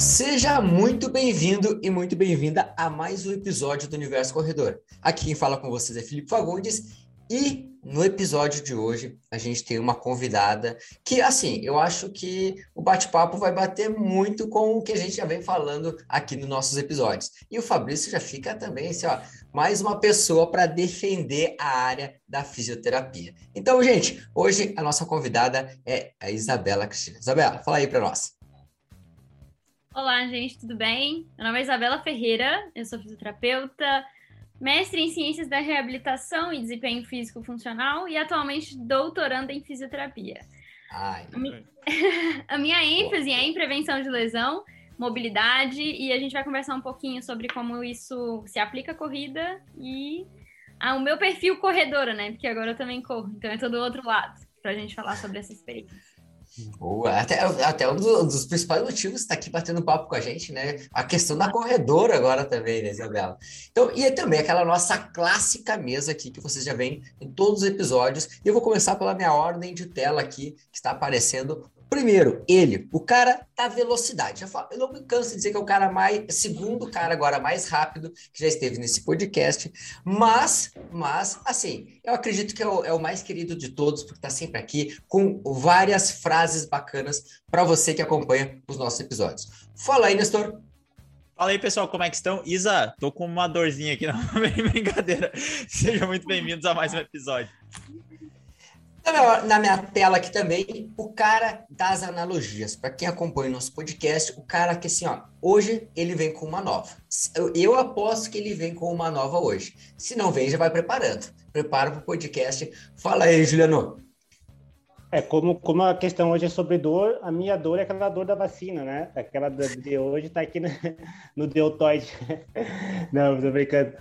Seja muito bem-vindo e muito bem-vinda a mais um episódio do Universo Corredor. Aqui quem fala com vocês é Felipe Fagundes e no episódio de hoje a gente tem uma convidada que, assim, eu acho que o bate-papo vai bater muito com o que a gente já vem falando aqui nos nossos episódios. E o Fabrício já fica também, assim, ó, mais uma pessoa para defender a área da fisioterapia. Então, gente, hoje a nossa convidada é a Isabela Cristina. Isabela, fala aí para nós. Olá, gente, tudo bem? Meu nome é Isabela Ferreira, eu sou fisioterapeuta, mestre em Ciências da Reabilitação e Desempenho Físico Funcional e atualmente doutoranda em Fisioterapia. Ai, a minha ênfase é em prevenção de lesão, mobilidade e a gente vai conversar um pouquinho sobre como isso se aplica à corrida e ao meu perfil corredora, né? Porque agora eu também corro, então é todo o outro lado para a gente falar sobre essa experiência. Boa. Até, até um dos principais motivos está aqui batendo papo com a gente, né? A questão da corredora agora também, né, Isabela? Então, e é também aquela nossa clássica mesa aqui que vocês já veem em todos os episódios. E eu vou começar pela minha ordem de tela aqui, que está aparecendo Primeiro, ele, o cara da velocidade. Eu não me canso de dizer que é o cara mais, segundo cara agora mais rápido que já esteve nesse podcast. Mas, mas, assim, eu acredito que é o, é o mais querido de todos, porque está sempre aqui com várias frases bacanas para você que acompanha os nossos episódios. Fala aí, Nestor. Fala aí, pessoal, como é que estão? Isa, tô com uma dorzinha aqui na brincadeira. Sejam muito bem-vindos a mais um episódio. Na minha tela aqui também, o cara das analogias. Para quem acompanha o nosso podcast, o cara que assim, ó, hoje ele vem com uma nova. Eu, aposto que ele vem com uma nova hoje. Se não vem, já vai preparando. Prepara para o podcast. Fala aí, Juliano. É, como, como a questão hoje é sobre dor, a minha dor é aquela dor da vacina, né? Aquela de hoje está aqui no, no deltoide. Não, tô brincando.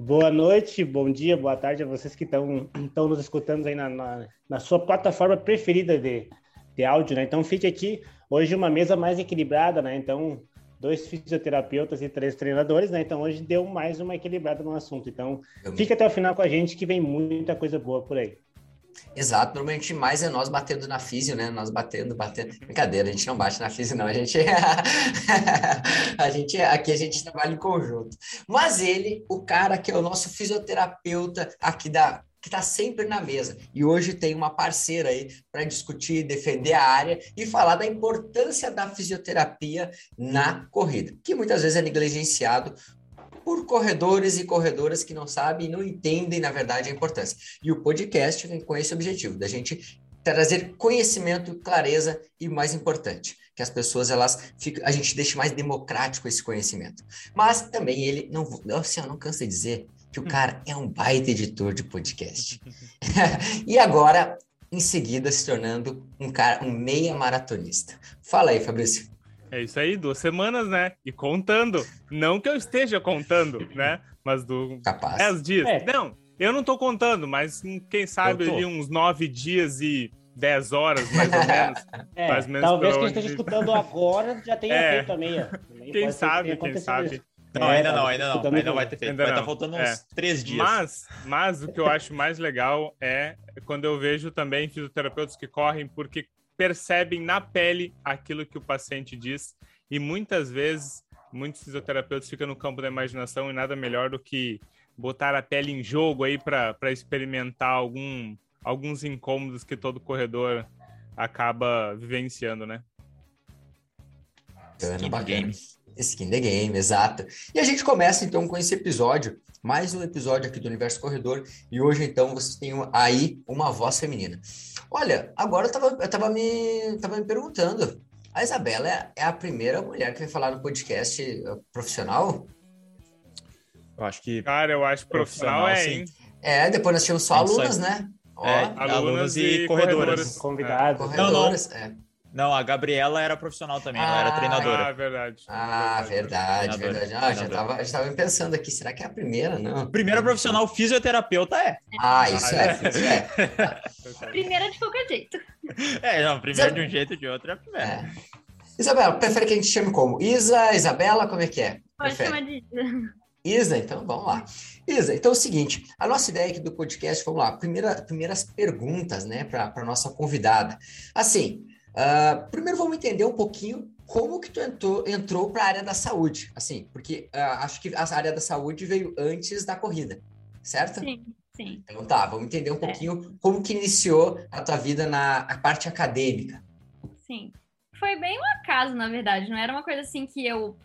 Boa noite, bom dia, boa tarde a vocês que estão nos escutando aí na, na, na, sua plataforma preferida de, de áudio, né? Então fique aqui hoje uma mesa mais equilibrada, né? Então, dois fisioterapeutas e três treinadores, né? Então hoje deu mais uma equilibrada no assunto. Então, fique até o final com a gente que vem muita coisa boa por aí. Exato, normalmente mais é nós batendo na físio, né? Nós batendo, batendo. Brincadeira, a gente não bate na físio, não. A gente, a gente aqui a gente trabalha em conjunto. Mas ele, o cara que é o nosso fisioterapeuta aqui da que está sempre na mesa. E hoje tem uma parceira aí para discutir, defender a área e falar da importância da fisioterapia na corrida, que muitas vezes é negligenciado por corredores e corredoras que não sabem e não entendem, na verdade, a importância. E o podcast vem com esse objetivo, da gente trazer conhecimento, clareza e, mais importante, que as pessoas, elas ficam, a gente deixe mais democrático esse conhecimento. Mas também ele, não, assim, eu não canso de dizer que o hum. cara é um baita editor de podcast. e agora, em seguida, se tornando um cara, um meia maratonista. Fala aí, Fabrício. É isso aí, duas semanas, né? E contando. Não que eu esteja contando, né? Mas do. Capaz. Dez dias. É. Não, eu não tô contando, mas quem sabe ali uns nove dias e dez horas, mais ou menos. É, mais ou menos talvez quem esteja escutando agora já tenha é. feito a meia. Quem sabe, quem sabe. Não, ainda não, ainda não. Ainda não vai ter feito. Ainda vai estar tá faltando uns é. três dias. Mas, mas o que eu acho mais legal é quando eu vejo também fisioterapeutas que correm porque percebem na pele aquilo que o paciente diz e muitas vezes muitos fisioterapeutas ficam no campo da imaginação e nada melhor do que botar a pele em jogo aí para experimentar algum, alguns incômodos que todo corredor acaba vivenciando, né? Skin the game. Skin the game, exato. E a gente começa então com esse episódio, mais um episódio aqui do Universo Corredor, e hoje então vocês têm aí uma voz feminina. Olha, agora eu tava, eu tava, me, tava me perguntando. A Isabela é, é a primeira mulher que vai falar no podcast eh, profissional? Eu acho que. Cara, eu acho profissional, profissional é, hein? É, depois nós tínhamos só alunas, né? Ó, é, alunas, alunas e, e corredoras. Convidados. Corredoras, não, não. é. Não, a Gabriela era profissional também, ah, ela era treinadora. Ah, verdade. Ah, verdade, verdade. Ah, já estava já tava pensando aqui, será que é a primeira? Não. Primeira profissional fisioterapeuta é. Ah, isso é, isso é. primeira de qualquer jeito. É, não, primeira de um jeito de outro é a primeira. É. Isabela, prefere que a gente chame como? Isa, Isabela, como é que é? Pode prefere? chamar de Isa. Isa, então vamos lá. Isa, então é o seguinte, a nossa ideia aqui do podcast, vamos lá, primeira, primeiras perguntas, né, para a nossa convidada. Assim, Uh, primeiro vamos entender um pouquinho como que tu entrou, entrou para a área da saúde, assim, porque uh, acho que a área da saúde veio antes da corrida, certo? Sim, sim. Então tá, vamos entender um é. pouquinho como que iniciou a tua vida na parte acadêmica. Sim. Foi bem um acaso, na verdade, não era uma coisa assim que eu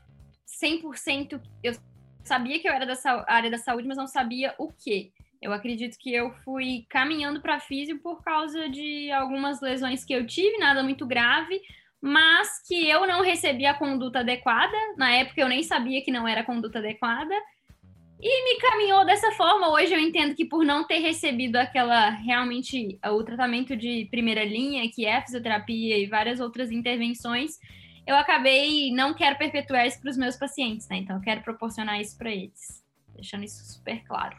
100% eu sabia que eu era da área da saúde, mas não sabia o que. Eu acredito que eu fui caminhando para físico por causa de algumas lesões que eu tive, nada muito grave, mas que eu não recebi a conduta adequada. Na época eu nem sabia que não era conduta adequada. E me caminhou dessa forma. Hoje eu entendo que por não ter recebido aquela realmente o tratamento de primeira linha, que é a fisioterapia e várias outras intervenções, eu acabei não quero perpetuar isso para os meus pacientes, né? Então eu quero proporcionar isso para eles, deixando isso super claro.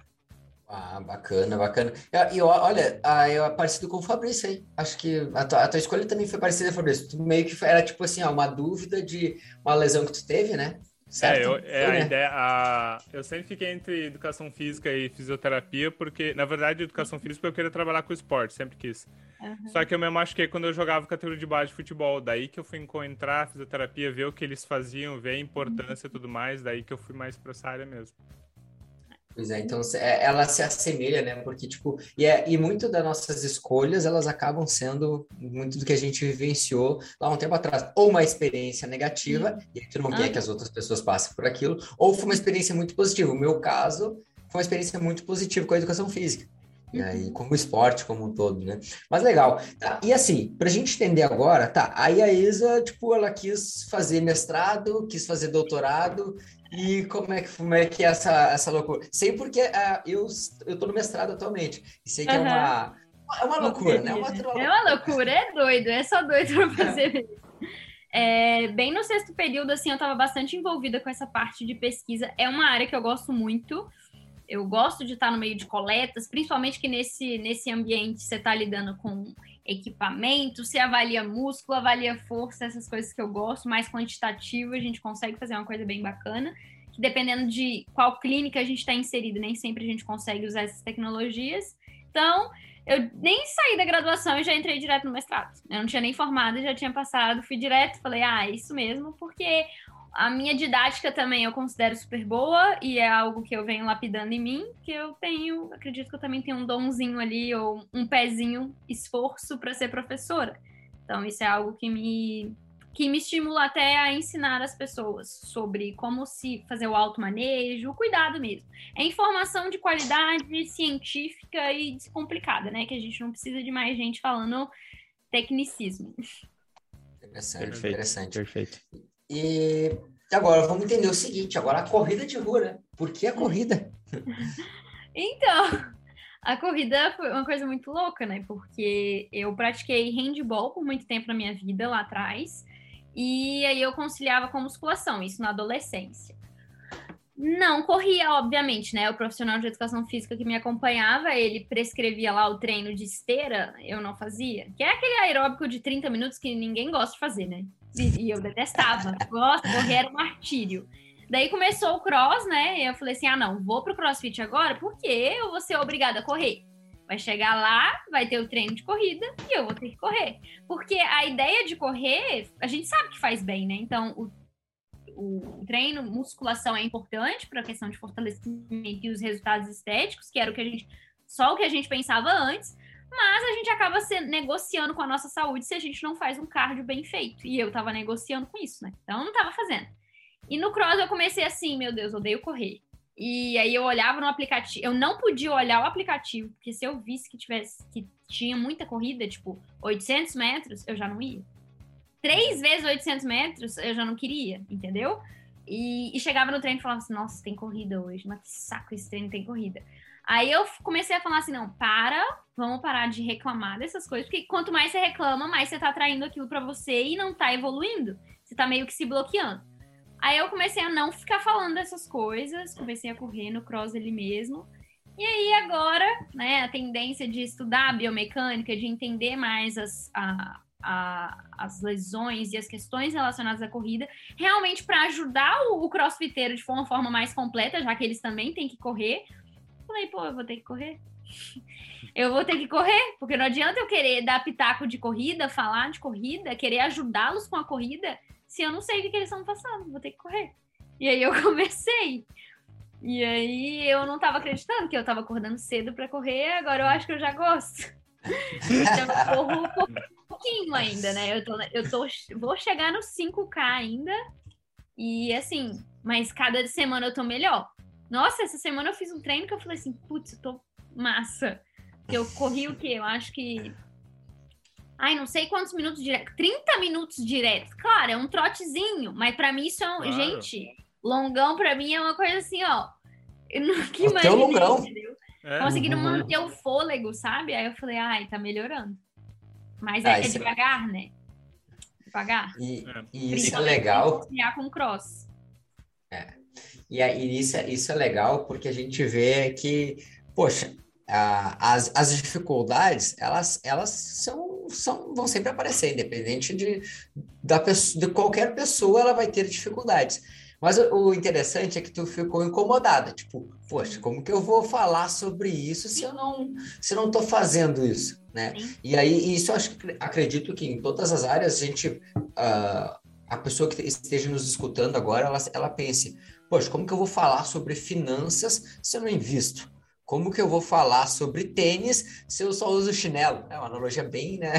Ah, bacana, bacana. E olha, é parecido com o Fabrício aí. Acho que a tua, a tua escolha também foi parecida, Fabrício. Tu meio que era tipo assim, ó, uma dúvida de uma lesão que tu teve, né? Certo? É, eu, é a ideia. A, eu sempre fiquei entre educação física e fisioterapia, porque, na verdade, educação física eu queria trabalhar com esporte, sempre quis. Uhum. Só que eu me machuquei quando eu jogava categoria de base de futebol. Daí que eu fui encontrar a fisioterapia, ver o que eles faziam, ver a importância e tudo mais. Daí que eu fui mais para essa área mesmo. Pois é, então é, ela se assemelha, né? Porque, tipo, e, é, e muito das nossas escolhas, elas acabam sendo muito do que a gente vivenciou lá um tempo atrás. Ou uma experiência negativa, e a gente não ah. quer que as outras pessoas passem por aquilo, ou foi uma experiência muito positiva. O meu caso foi uma experiência muito positiva com a educação física. E aí, uhum. como esporte como um todo, né? Mas legal. Tá, e assim, para a gente entender agora, tá, aí a Isa, tipo, ela quis fazer mestrado, quis fazer doutorado, e como é que, como é, que é essa, essa loucura? Sei porque uh, eu, eu tô no mestrado atualmente. E sei que uhum. é uma. É uma loucura, né? É uma, loucura. é uma loucura, é doido, é só doido pra fazer isso. É, bem no sexto período, assim, eu estava bastante envolvida com essa parte de pesquisa. É uma área que eu gosto muito. Eu gosto de estar no meio de coletas, principalmente que nesse, nesse ambiente você está lidando com equipamento, se avalia músculo, avalia força, essas coisas que eu gosto, mais quantitativo, a gente consegue fazer uma coisa bem bacana. Que dependendo de qual clínica a gente está inserido, nem sempre a gente consegue usar essas tecnologias. Então, eu nem saí da graduação e já entrei direto no mestrado. Eu não tinha nem formado, já tinha passado, fui direto, falei, ah, é isso mesmo, porque a minha didática também eu considero super boa e é algo que eu venho lapidando em mim, que eu tenho, acredito que eu também tenho um donzinho ali ou um pezinho esforço para ser professora. Então isso é algo que me que me estimula até a ensinar as pessoas sobre como se fazer o auto manejo, o cuidado mesmo. É informação de qualidade científica e descomplicada, né? Que a gente não precisa de mais gente falando tecnicismo. Interessante, perfeito, interessante. Perfeito. E agora vamos entender o seguinte: agora a corrida de rua, né? Por que a corrida? então, a corrida foi uma coisa muito louca, né? Porque eu pratiquei handball por muito tempo na minha vida lá atrás. E aí eu conciliava com musculação, isso na adolescência. Não corria, obviamente, né? O profissional de educação física que me acompanhava, ele prescrevia lá o treino de esteira, eu não fazia. Que é aquele aeróbico de 30 minutos que ninguém gosta de fazer, né? E, eu detestava. Gosto, correr era um martírio. Daí começou o cross, né? E eu falei assim: ah, não, vou pro crossfit agora porque eu vou ser obrigada a correr. Vai chegar lá, vai ter o treino de corrida e eu vou ter que correr. Porque a ideia de correr, a gente sabe que faz bem, né? Então, o, o treino, musculação é importante para a questão de fortalecimento e os resultados estéticos, que era o que a gente, só o que a gente pensava antes. Mas a gente acaba se, negociando com a nossa saúde se a gente não faz um cardio bem feito. E eu tava negociando com isso, né? Então eu não tava fazendo. E no cross eu comecei assim, meu Deus, odeio correr. E aí eu olhava no aplicativo, eu não podia olhar o aplicativo, porque se eu visse que tivesse que tinha muita corrida, tipo 800 metros, eu já não ia. Três vezes 800 metros, eu já não queria, entendeu? E, e chegava no treino e falava assim, nossa, tem corrida hoje, mas que saco esse treino tem corrida. Aí eu comecei a falar assim, não, para, vamos parar de reclamar dessas coisas, porque quanto mais você reclama, mais você tá atraindo aquilo para você e não tá evoluindo. Você tá meio que se bloqueando. Aí eu comecei a não ficar falando dessas coisas, comecei a correr no cross ali mesmo. E aí agora, né, a tendência de estudar biomecânica, de entender mais as, a, a, as lesões e as questões relacionadas à corrida, realmente para ajudar o, o crossfiteiro de uma forma mais completa, já que eles também têm que correr, Falei, pô, eu vou ter que correr. eu vou ter que correr, porque não adianta eu querer dar pitaco de corrida, falar de corrida, querer ajudá-los com a corrida, se eu não sei o que, que eles estão passando, vou ter que correr. E aí eu comecei. E aí eu não tava acreditando que eu tava acordando cedo para correr, agora eu acho que eu já gosto. Então eu corro um pouquinho ainda, né? Eu, tô, eu tô, vou chegar no 5K ainda. E assim, mas cada semana eu tô melhor. Nossa, essa semana eu fiz um treino que eu falei assim, putz, eu tô massa. Que eu corri o quê? Eu acho que. Ai, não sei quantos minutos direto. 30 minutos direto. Claro, é um trotezinho, mas para mim isso é um. Claro. Gente, longão para mim é uma coisa assim, ó. Eu nunca imaginei, longão. entendeu? É. Conseguindo uhum. manter o fôlego, sabe? Aí eu falei, ai, tá melhorando. Mas ah, é, é devagar, né? Devagar. E, e isso é legal. com cross. É. E aí, isso, é, isso é legal porque a gente vê que, poxa, a, as, as dificuldades, elas, elas são, são, vão sempre aparecer, independente de, da pessoa, de qualquer pessoa, ela vai ter dificuldades. Mas o, interessante é que tu ficou incomodada, tipo, poxa, como que eu vou falar sobre isso se eu não, se eu não tô fazendo isso, né? Sim. E aí, isso eu acho, acredito que em todas as áreas a gente, uh, a pessoa que esteja nos escutando agora, ela, ela pense, poxa, como que eu vou falar sobre finanças se eu não invisto? Como que eu vou falar sobre tênis se eu só uso chinelo? É uma analogia bem, né?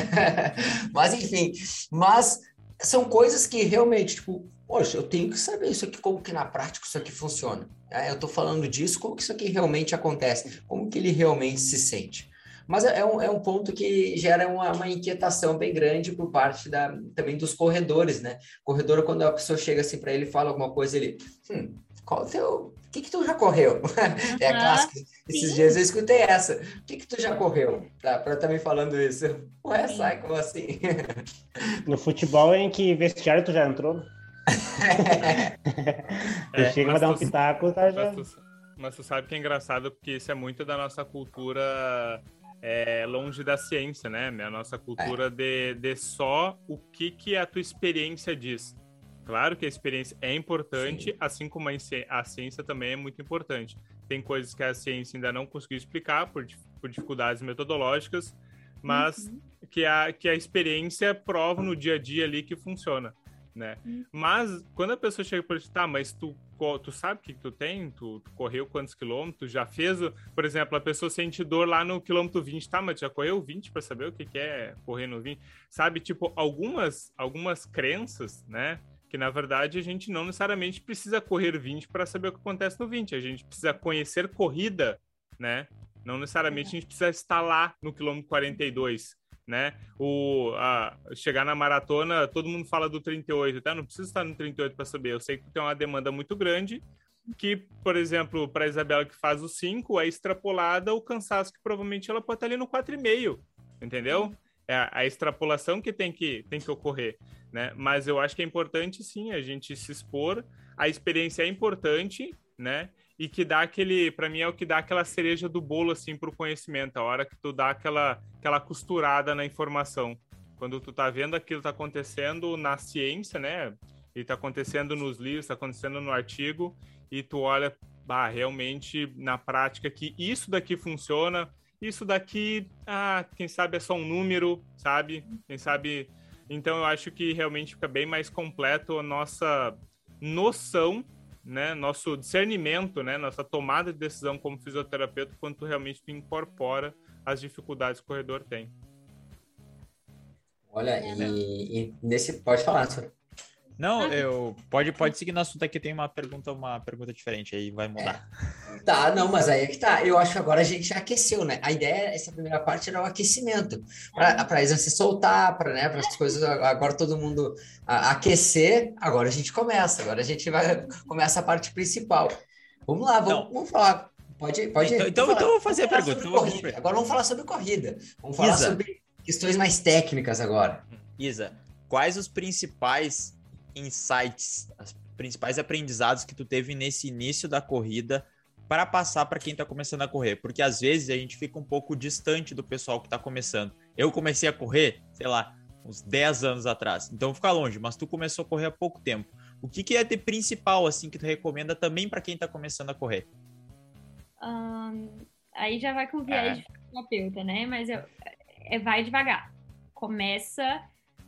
mas enfim, mas são coisas que realmente, tipo, poxa, eu tenho que saber isso aqui, como que na prática isso aqui funciona. É, eu estou falando disso, como que isso aqui realmente acontece, como que ele realmente se sente. Mas é, é um, é um ponto que gera uma, uma, inquietação bem grande por parte da, também dos corredores, né? Corredor, quando a pessoa chega assim para ele e fala alguma coisa, ele, hum, qual o teu, o que que tu já correu? Uhum. É a clássica. Esses Sim. dias eu escutei essa. O que que tu já correu? Tá, para estar me falando isso. Ué, sai como assim? No futebol, em que vestiário tu já entrou? é, chega pra dar um pitaco, tá já... Mas tu, mas tu sabe que é engraçado porque isso é muito da nossa cultura é, longe da ciência, né? A nossa cultura é. de, de só o que, que a tua experiência diz. Claro que a experiência é importante, Sim. assim como a ciência também é muito importante. Tem coisas que a ciência ainda não conseguiu explicar por, por dificuldades metodológicas, mas uhum. que, a, que a experiência prova no dia a dia ali que funciona né? Hum. Mas quando a pessoa chega para ti, tá, mas tu, tu sabe o que tu tem? Tu, tu, correu quantos quilômetros? Já fez, por exemplo, a pessoa sente dor lá no quilômetro 20, tá, mas já correu 20 para saber o que, que é correr no 20? Sabe, tipo, algumas, algumas crenças, né? Que na verdade a gente não necessariamente precisa correr 20 para saber o que acontece no 20, a gente precisa conhecer corrida, né? Não necessariamente a gente precisa estar lá no quilômetro 42 né? O, a, chegar na maratona, todo mundo fala do 38, tá? Não precisa estar no 38 para saber. Eu sei que tem uma demanda muito grande, que, por exemplo, para a Isabela que faz o 5, é extrapolada o cansaço que provavelmente ela pode estar ali no 4,5, entendeu? É a, a extrapolação que tem que, tem que ocorrer, né? Mas eu acho que é importante, sim, a gente se expor. A experiência é importante, né? E que dá aquele, para mim é o que dá aquela cereja do bolo assim pro conhecimento, a hora que tu dá aquela aquela costurada na informação. Quando tu tá vendo aquilo tá acontecendo na ciência, né? E tá acontecendo nos livros, tá acontecendo no artigo e tu olha, bah, realmente na prática que isso daqui funciona, isso daqui, ah, quem sabe é só um número, sabe? Quem sabe então eu acho que realmente fica bem mais completo a nossa noção né, nosso discernimento, né, nossa tomada de decisão como fisioterapeuta, quando tu realmente tu incorpora as dificuldades que o corredor tem. Olha, é, né? e, e, nesse pode falar, senhor. Não, ah. eu pode pode seguir no assunto aqui, tem uma pergunta, uma pergunta diferente aí, vai mudar. É. Tá, não, mas aí é que tá. Eu acho que agora a gente já aqueceu, né? A ideia, essa primeira parte era o aquecimento, para eles se soltar, para né, as coisas agora todo mundo a, aquecer. Agora a gente começa, agora a gente vai começa a parte principal. Vamos lá, vamos, vamos falar. Pode, pode. Então, então, então eu vou fazer a pergunta. Agora vamos falar sobre corrida. Vamos falar Isa. sobre questões mais técnicas agora. Isa, quais os principais insights, os principais aprendizados que tu teve nesse início da corrida para passar para quem está começando a correr? Porque às vezes a gente fica um pouco distante do pessoal que está começando. Eu comecei a correr, sei lá, uns 10 anos atrás. Então fica longe, mas tu começou a correr há pouco tempo. O que, que é de principal assim que tu recomenda também para quem está começando a correr? Um, aí já vai com viés é. de terapeuta, né? Mas eu, é, vai devagar. Começa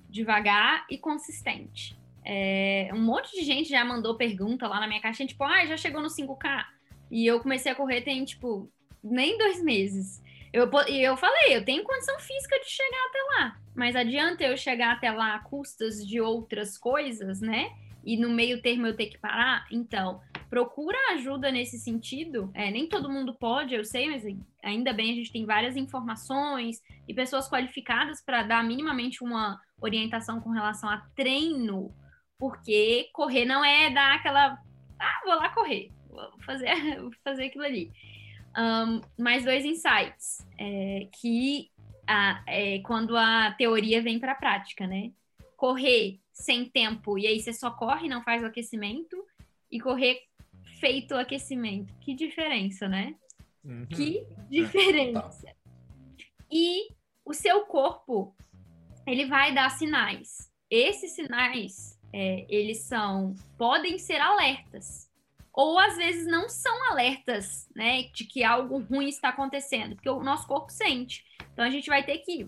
devagar e consistente. É, um monte de gente já mandou pergunta lá na minha caixinha, tipo, ah, já chegou no 5K. E eu comecei a correr tem, tipo, nem dois meses. Eu, e eu falei, eu tenho condição física de chegar até lá. Mas adianta eu chegar até lá a custas de outras coisas, né? E no meio termo eu ter que parar? Então, procura ajuda nesse sentido. É, nem todo mundo pode, eu sei, mas ainda bem a gente tem várias informações e pessoas qualificadas para dar minimamente uma orientação com relação a treino, porque correr não é dar aquela. Ah, vou lá correr, vou fazer, vou fazer aquilo ali. Um, mais dois insights, é, que a, é, quando a teoria vem para a prática, né? Correr sem tempo e aí você só corre, não faz o aquecimento, e correr feito o aquecimento. Que diferença, né? Uhum. Que diferença. E o seu corpo, ele vai dar sinais. Esses sinais, é, eles são, podem ser alertas. Ou às vezes não são alertas, né, de que algo ruim está acontecendo, porque o nosso corpo sente. Então a gente vai ter que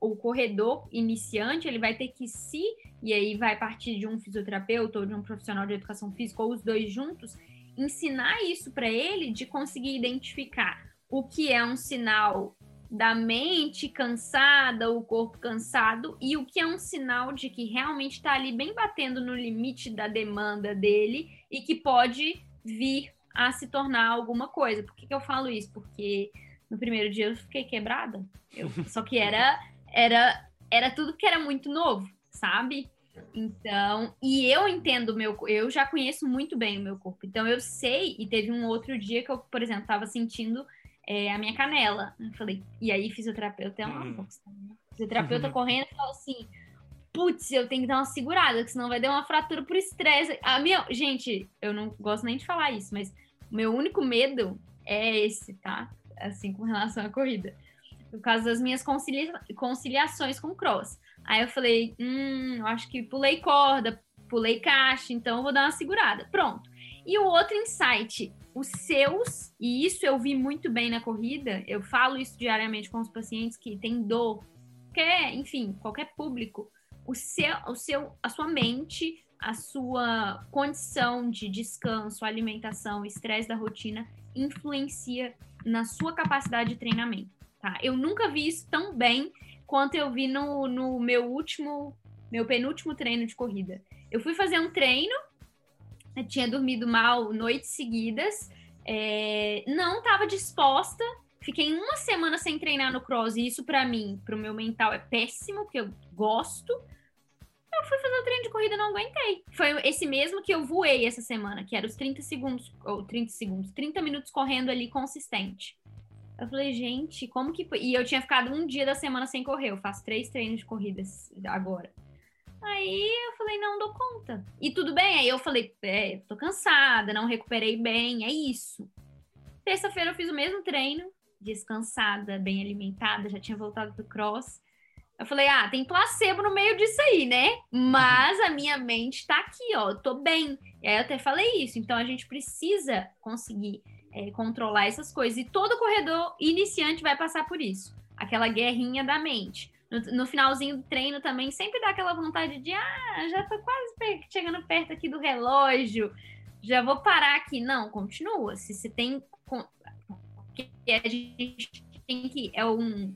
o corredor iniciante, ele vai ter que se, e aí vai partir de um fisioterapeuta ou de um profissional de educação física, ou os dois juntos, ensinar isso para ele de conseguir identificar o que é um sinal da mente cansada, o corpo cansado, e o que é um sinal de que realmente está ali bem batendo no limite da demanda dele e que pode vir a se tornar alguma coisa. Por que, que eu falo isso? Porque no primeiro dia eu fiquei quebrada. Eu, só que era, era, era tudo que era muito novo, sabe? Então, e eu entendo meu, eu já conheço muito bem o meu corpo. Então eu sei, e teve um outro dia que eu, por exemplo, estava sentindo é, a minha canela. Eu falei, e aí fisioterapeuta é uma uhum. bosta. Né? Fisioterapeuta uhum. correndo e falou assim: putz, eu tenho que dar uma segurada, que senão vai dar uma fratura por estresse. A minha, gente, eu não gosto nem de falar isso, mas o meu único medo é esse, tá? Assim, com relação à corrida. Por causa das minhas concilia conciliações com cross. Aí eu falei, hum, eu acho que pulei corda, pulei caixa, então eu vou dar uma segurada. Pronto. E o outro insight, os seus, e isso eu vi muito bem na corrida, eu falo isso diariamente com os pacientes que têm dor, qualquer, enfim, qualquer público, o seu, o seu, a sua mente, a sua condição de descanso, alimentação, estresse da rotina influencia na sua capacidade de treinamento, tá? Eu nunca vi isso tão bem quanto eu vi no, no meu último, meu penúltimo treino de corrida. Eu fui fazer um treino, tinha dormido mal noites seguidas, é, não estava disposta, fiquei uma semana sem treinar no cross, e isso para mim, para o meu mental, é péssimo, porque eu gosto. Eu fui fazer o treino de corrida e não aguentei. Foi esse mesmo que eu voei essa semana, que era os 30 segundos, ou 30 segundos, 30 minutos correndo ali consistente. Eu falei, gente, como que. E eu tinha ficado um dia da semana sem correr. Eu faço três treinos de corridas agora. Aí eu falei, não dou conta. E tudo bem. Aí eu falei, é, tô cansada, não recuperei bem, é isso. Terça-feira eu fiz o mesmo treino, descansada, bem alimentada, já tinha voltado pro cross. Eu falei, ah, tem placebo no meio disso aí, né? Mas a minha mente tá aqui, ó, tô bem. E aí eu até falei isso. Então a gente precisa conseguir é, controlar essas coisas. E todo corredor iniciante vai passar por isso. Aquela guerrinha da mente. No, no, finalzinho do treino também sempre dá aquela vontade de ah, já tô quase chegando perto aqui do relógio, já vou parar aqui. Não, continua. Se você tem. Porque a gente tem que. É um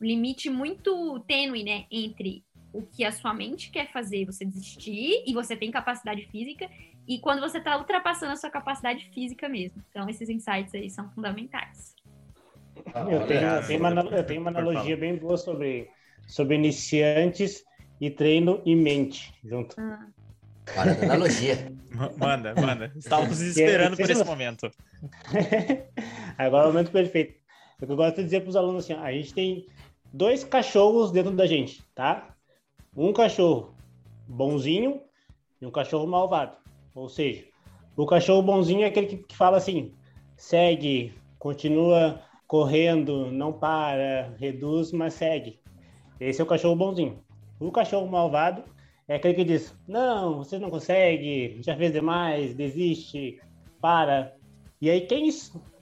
limite muito tênue, né? Entre o que a sua mente quer fazer, você desistir, e você tem capacidade física, e quando você está ultrapassando a sua capacidade física mesmo. Então, esses insights aí são fundamentais. Eu tenho, eu tenho, uma, eu tenho uma analogia bem boa sobre, sobre iniciantes e treino e mente junto. Ah. Olha, analogia. manda, manda. Estávamos esperando por esse momento. Agora é o momento perfeito. O que eu gosto de dizer para os alunos assim, a gente tem dois cachorros dentro da gente, tá? Um cachorro bonzinho e um cachorro malvado. Ou seja, o cachorro bonzinho é aquele que, que fala assim: segue, continua correndo, não para, reduz, mas segue. Esse é o cachorro bonzinho. O cachorro malvado é aquele que diz: não, você não consegue, já fez demais, desiste, para. E aí quem,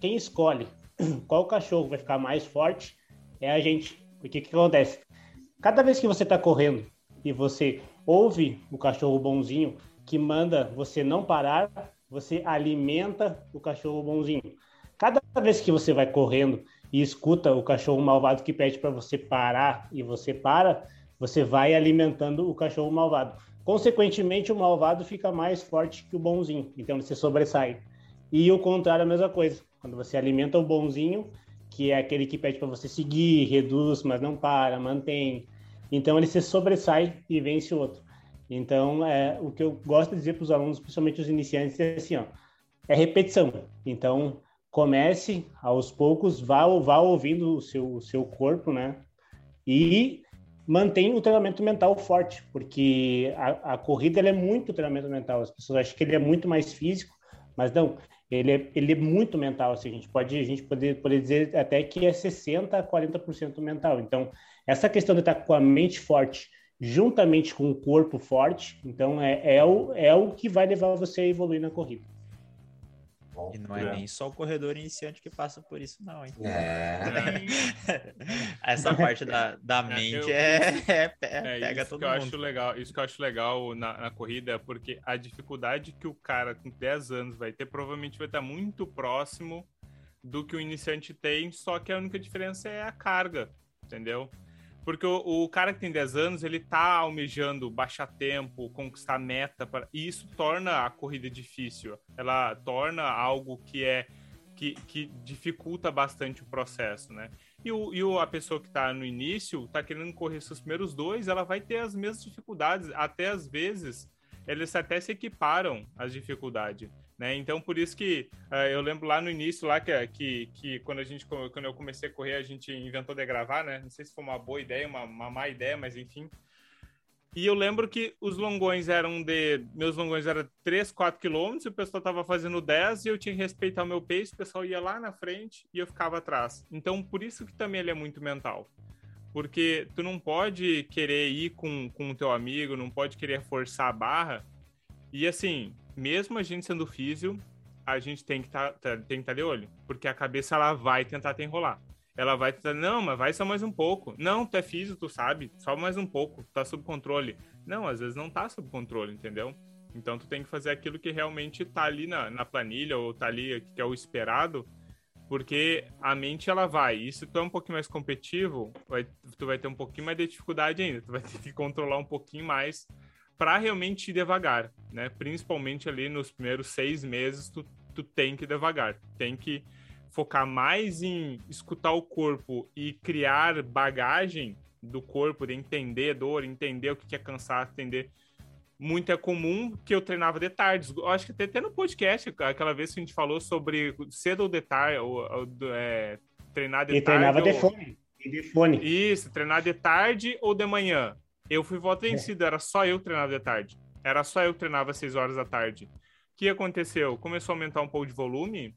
quem escolhe qual cachorro vai ficar mais forte é a gente. Porque o que acontece? Cada vez que você está correndo e você ouve o cachorro bonzinho que manda você não parar, você alimenta o cachorro bonzinho. Cada vez que você vai correndo e escuta o cachorro malvado que pede para você parar e você para, você vai alimentando o cachorro malvado. Consequentemente, o malvado fica mais forte que o bonzinho, então você sobressai. E o contrário, a mesma coisa. Quando você alimenta o bonzinho, que é aquele que pede para você seguir, reduz, mas não para, mantém. Então ele se sobressai e vence o outro. Então, é, o que eu gosto de dizer para os alunos, principalmente os iniciantes, é assim, ó, é repetição. Então, comece aos poucos, vá, vá ouvindo o seu, o seu corpo, né? E mantenha o treinamento mental forte, porque a, a corrida é muito treinamento mental. As pessoas acham que ele é muito mais físico, mas não, ele é, ele é muito mental. Assim, a gente pode a gente pode, pode dizer até que é 60 a 40% mental. Então, essa questão de estar com a mente forte juntamente com o corpo forte, então é, é, o, é o que vai levar você a evoluir na corrida. E não é, é, nem só o corredor iniciante que passa por isso, não, hein? É. Essa parte da, da é, mente eu, é, é, é, pega todo que mundo. Eu acho legal, isso que eu acho legal na, na corrida é porque a dificuldade que o cara com 10 anos vai ter provavelmente vai estar muito próximo do que o iniciante tem, só que a única diferença é a carga, entendeu? Porque o, o, cara que tem 10 anos, ele tá almejando baixar tempo, conquistar meta, pra... e isso torna a corrida difícil. Ela torna algo que é que, que dificulta bastante o processo, né? E, o, e a pessoa que está no início, está querendo correr seus primeiros dois, ela vai ter as mesmas dificuldades, até às vezes eles até se equiparam às dificuldades. Né? Então, por isso que uh, eu lembro lá no início, lá que, que, que, quando, a gente, quando eu comecei a correr, a gente inventou de gravar, né? Não sei se foi uma boa ideia, uma, uma má ideia, mas enfim. E eu lembro que os longões eram de. Meus longões eram 3, 4 quilômetros, o pessoal estava fazendo 10 e eu tinha que respeitar o meu pace, o pessoal ia lá na frente e eu ficava atrás. Então, por isso que também ele é muito mental. Porque tu não pode querer ir com, com o teu amigo, não pode querer forçar a barra. E assim, mesmo a gente sendo físio, a gente tem que tá, tá estar tá de olho, porque a cabeça ela vai tentar te enrolar. Ela vai tentar, não, mas vai só mais um pouco. Não, tu é físio, tu sabe, só mais um pouco, tá sob controle. Não, às vezes não tá sob controle, entendeu? Então tu tem que fazer aquilo que realmente tá ali na, na planilha ou tá ali que é o esperado, porque a mente ela vai. E se tu é um pouquinho mais competitivo, vai, tu vai ter um pouquinho mais de dificuldade ainda. Tu vai ter que controlar um pouquinho mais para realmente ir devagar, né? Principalmente ali nos primeiros seis meses, tu, tu tem que ir devagar, tem que focar mais em escutar o corpo e criar bagagem do corpo, de entender dor, entender o que é cansar, entender. Muito é comum que eu treinava de tarde. Eu acho que até no podcast, aquela vez que a gente falou sobre cedo ou de tarde, ou, ou é, treinar de e tarde. treinava ou... de fone. De fone. Isso, treinar de tarde ou de manhã. Eu fui voto vencido, era só eu treinar de tarde. Era só eu treinava às 6 horas da tarde. O que aconteceu? Começou a aumentar um pouco de volume,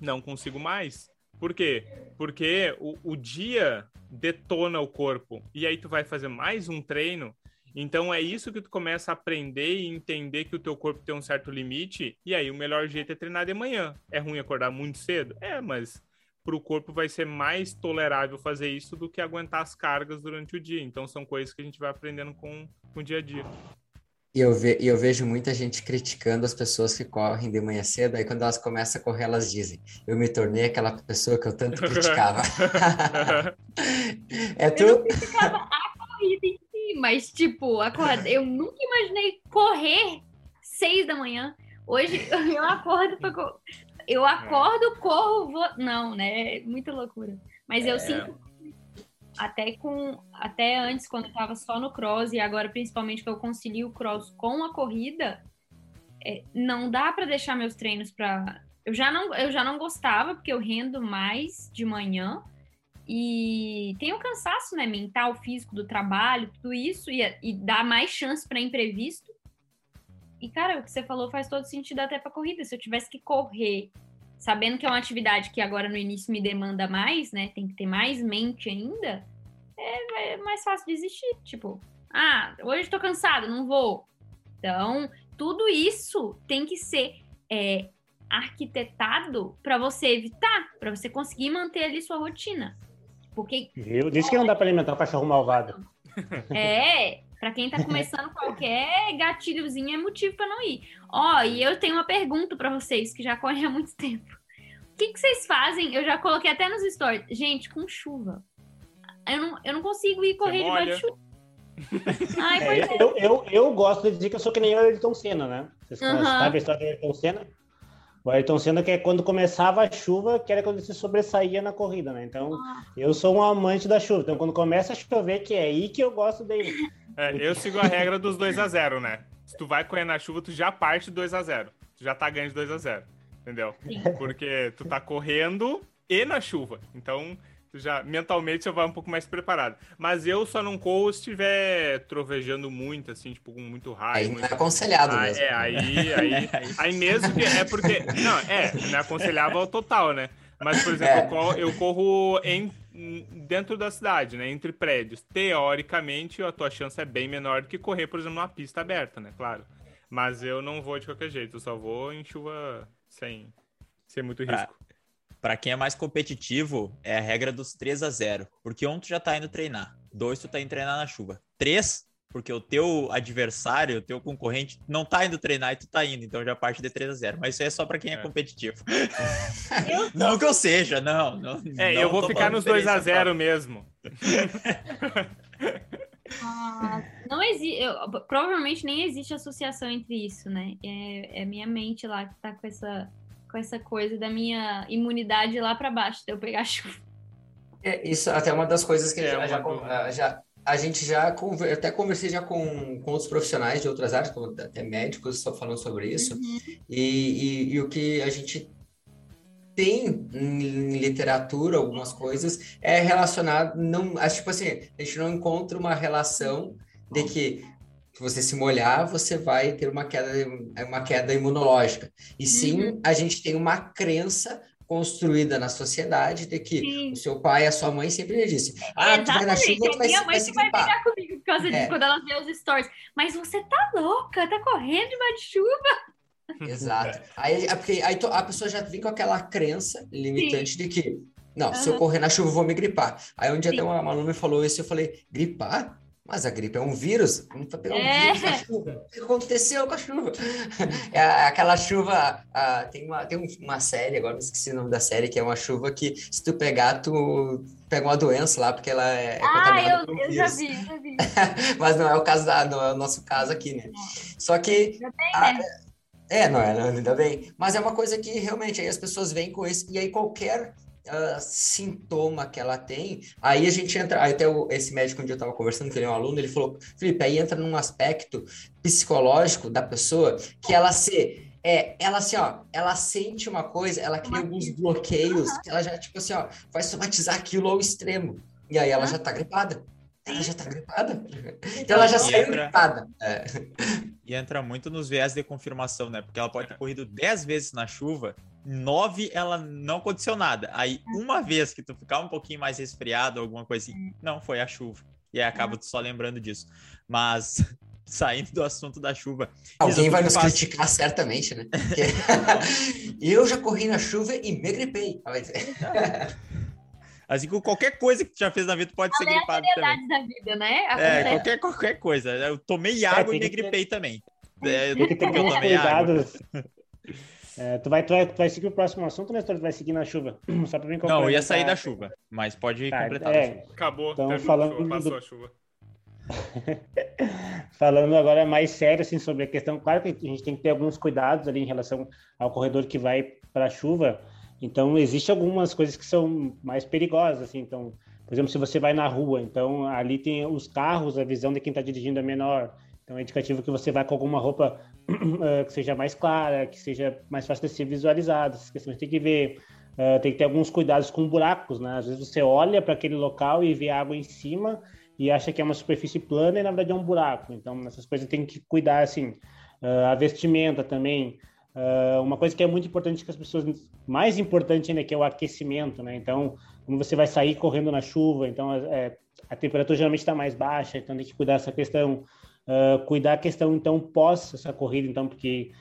não consigo mais. Por quê? Porque o, o dia detona o corpo. E aí tu vai fazer mais um treino. Então é isso que tu começa a aprender e entender que o teu corpo tem um certo limite. E aí o melhor jeito é treinar de manhã. É ruim acordar muito cedo? É, mas para o corpo vai ser mais tolerável fazer isso do que aguentar as cargas durante o dia. Então são coisas que a gente vai aprendendo com, com o dia a dia. E eu, ve eu vejo muita gente criticando as pessoas que correm de manhã cedo, aí quando elas começam a correr, elas dizem: Eu me tornei aquela pessoa que eu tanto criticava. é tu... Eu criticava a corrida em si, mas, tipo, acorda... eu nunca imaginei correr seis da manhã. Hoje eu acordo para eu acordo, corro, vou. Não, né? Muita loucura. Mas eu é. sinto até com até antes quando eu tava só no cross e agora principalmente que eu concilio o cross com a corrida, é, não dá para deixar meus treinos para eu já não eu já não gostava porque eu rendo mais de manhã e tem o cansaço né mental físico do trabalho tudo isso e, e dá mais chance para imprevisto e, cara, o que você falou faz todo sentido até para corrida. Se eu tivesse que correr, sabendo que é uma atividade que agora no início me demanda mais, né? Tem que ter mais mente ainda, é, é mais fácil desistir. Tipo, ah, hoje estou cansado, não vou. Então, tudo isso tem que ser é, arquitetado para você evitar, para você conseguir manter ali sua rotina. Porque. Viu? Diz que não dá para alimentar o cachorro malvado. É, para quem tá começando qualquer gatilhozinho é motivo para não ir. Ó, e eu tenho uma pergunta para vocês que já correm há muito tempo. O que, que vocês fazem? Eu já coloquei até nos stories. Gente, com chuva. Eu não, eu não consigo ir correr debaixo de chuva. Ai, é, é. Eu, eu, eu gosto de dizer que eu sou que nem o Ayrton Senna, né? Vocês uhum. sabem a história do Ayrton Senna? O Ayrton Senna que é quando começava a chuva, que era quando ele se sobressaía na corrida, né? Então, ah. eu sou um amante da chuva. Então, quando começa a chover, que é aí que eu gosto dele. É, eu sigo a regra dos 2 a 0 né? Se tu vai correr na chuva, tu já parte 2 a 0 Tu já tá ganhando de 2 a 0 Entendeu? Porque tu tá correndo e na chuva. Então, tu já mentalmente já vai um pouco mais preparado. Mas eu só não corro se estiver trovejando muito, assim, tipo, com muito raio. Aí muito... não é aconselhado ah, mesmo. É, aí, aí, aí mesmo que é porque. Não, é, não é aconselhável total, né? Mas, por exemplo, é. eu, corro, eu corro em, dentro da cidade, né? Entre prédios. Teoricamente, a tua chance é bem menor do que correr, por exemplo, numa pista aberta, né? Claro. Mas eu não vou de qualquer jeito, eu só vou em chuva sem, sem muito risco. Para quem é mais competitivo, é a regra dos 3 a 0 Porque um, tu já tá indo treinar. Dois, tu tá indo treinar na chuva. Três, porque o teu adversário, o teu concorrente, não tá indo treinar e tu tá indo. Então já parte de 3 a 0 Mas isso é só para quem é, é competitivo. Eu... não que eu seja, não. não é, não eu vou ficar nos 2 a 0 mesmo. Ah, não existe, provavelmente nem existe associação entre isso, né? É, é minha mente lá que tá com essa com essa coisa da minha imunidade lá para baixo, de eu pegar chuva. É, isso até é uma das coisas que é, já, já, já, a gente já até conversei já com, com outros profissionais de outras áreas, como até médicos, estão falando sobre isso, uhum. e, e, e, o que a gente tem em literatura, algumas coisas, é relacionado, não, acho tipo assim, a gente não encontra uma relação de que você se molhar, você vai ter uma queda, uma queda imunológica. E sim, uhum. a gente tem uma crença construída na sociedade de que sim. o seu pai e a sua mãe sempre lhe disse: Ah, tu vai na chuva, tu vai, minha mãe vai se vai brigar comigo por causa disso, é. quando ela vê os stories. Mas você tá louca, tá correndo debaixo de chuva. Exato. Aí, é porque, aí a pessoa já vem com aquela crença limitante sim. de que, não, uhum. se eu correr na chuva, eu vou me gripar. Aí um dia até uma, uma aluna me falou isso, eu falei, gripar? Mas a gripe é um vírus, não pegando é. um vírus chuva. O que aconteceu com a chuva? É aquela chuva. tem uma, tem uma série, agora não esqueci o nome da série, que é uma chuva que, se tu pegar, tu pega uma doença lá, porque ela é, é ah, eu, eu já vi, já vi. Mas não é o caso da, não é o nosso caso aqui, né? É. Só que. A, né? É, não é, ainda bem. Mas é uma coisa que realmente aí as pessoas vêm com isso, e aí qualquer uh, sintoma que ela tem, aí a gente entra, aí até o, esse médico onde eu estava conversando, que ele é um aluno, ele falou, Felipe, aí entra num aspecto psicológico da pessoa que ela se é, ela assim, ó, ela sente uma coisa, ela cria alguns bloqueios, que ela já, tipo assim, ó, vai somatizar aquilo ao extremo. E aí ela já tá gripada. Ela já tá gripada. Então ela já saiu entra... gripada. É. E entra muito nos viés de confirmação, né? Porque ela pode ter corrido 10 vezes na chuva nove ela não aconteceu nada. Aí, uma vez que tu ficar um pouquinho mais resfriado, alguma coisa assim, não, foi a chuva. E aí acaba tu só lembrando disso. Mas, saindo do assunto da chuva. Alguém vai nos faz... criticar certamente, né? eu já corri na chuva e me gripei. Assim como qualquer coisa que tu já fez na vida, tu pode ser gripado também. da vida, né? É, qualquer, qualquer coisa. Eu tomei água é, e me gripei ter... também. É, tem que ter cuidados. É, tu, vai, tu, vai, tu vai seguir o próximo assunto, né? Tu vai seguir na chuva? Só pra mim Não, eu ia sair da chuva, mas pode tá, completar. É, Acabou, então, falando chuva, passou do... a chuva. falando agora mais sério assim, sobre a questão, claro que a gente tem que ter alguns cuidados ali em relação ao corredor que vai para a chuva. Então, existem algumas coisas que são mais perigosas, assim. Então, por exemplo, se você vai na rua, então ali tem os carros, a visão de quem está dirigindo é menor. É indicativo que você vai com alguma roupa uh, que seja mais clara, que seja mais fácil de ser visualizada. Essas questões tem que ver. Uh, tem que ter alguns cuidados com buracos, né? Às vezes você olha para aquele local e vê água em cima e acha que é uma superfície plana e na verdade é um buraco. Então, essas coisas tem que cuidar, assim. Uh, a vestimenta também. Uh, uma coisa que é muito importante que as pessoas mais importante ainda que é o aquecimento, né? Então, como você vai sair correndo na chuva, então é, a temperatura geralmente está mais baixa, então tem que cuidar dessa questão. Uh, cuidar a questão, então, pós essa corrida, então, porque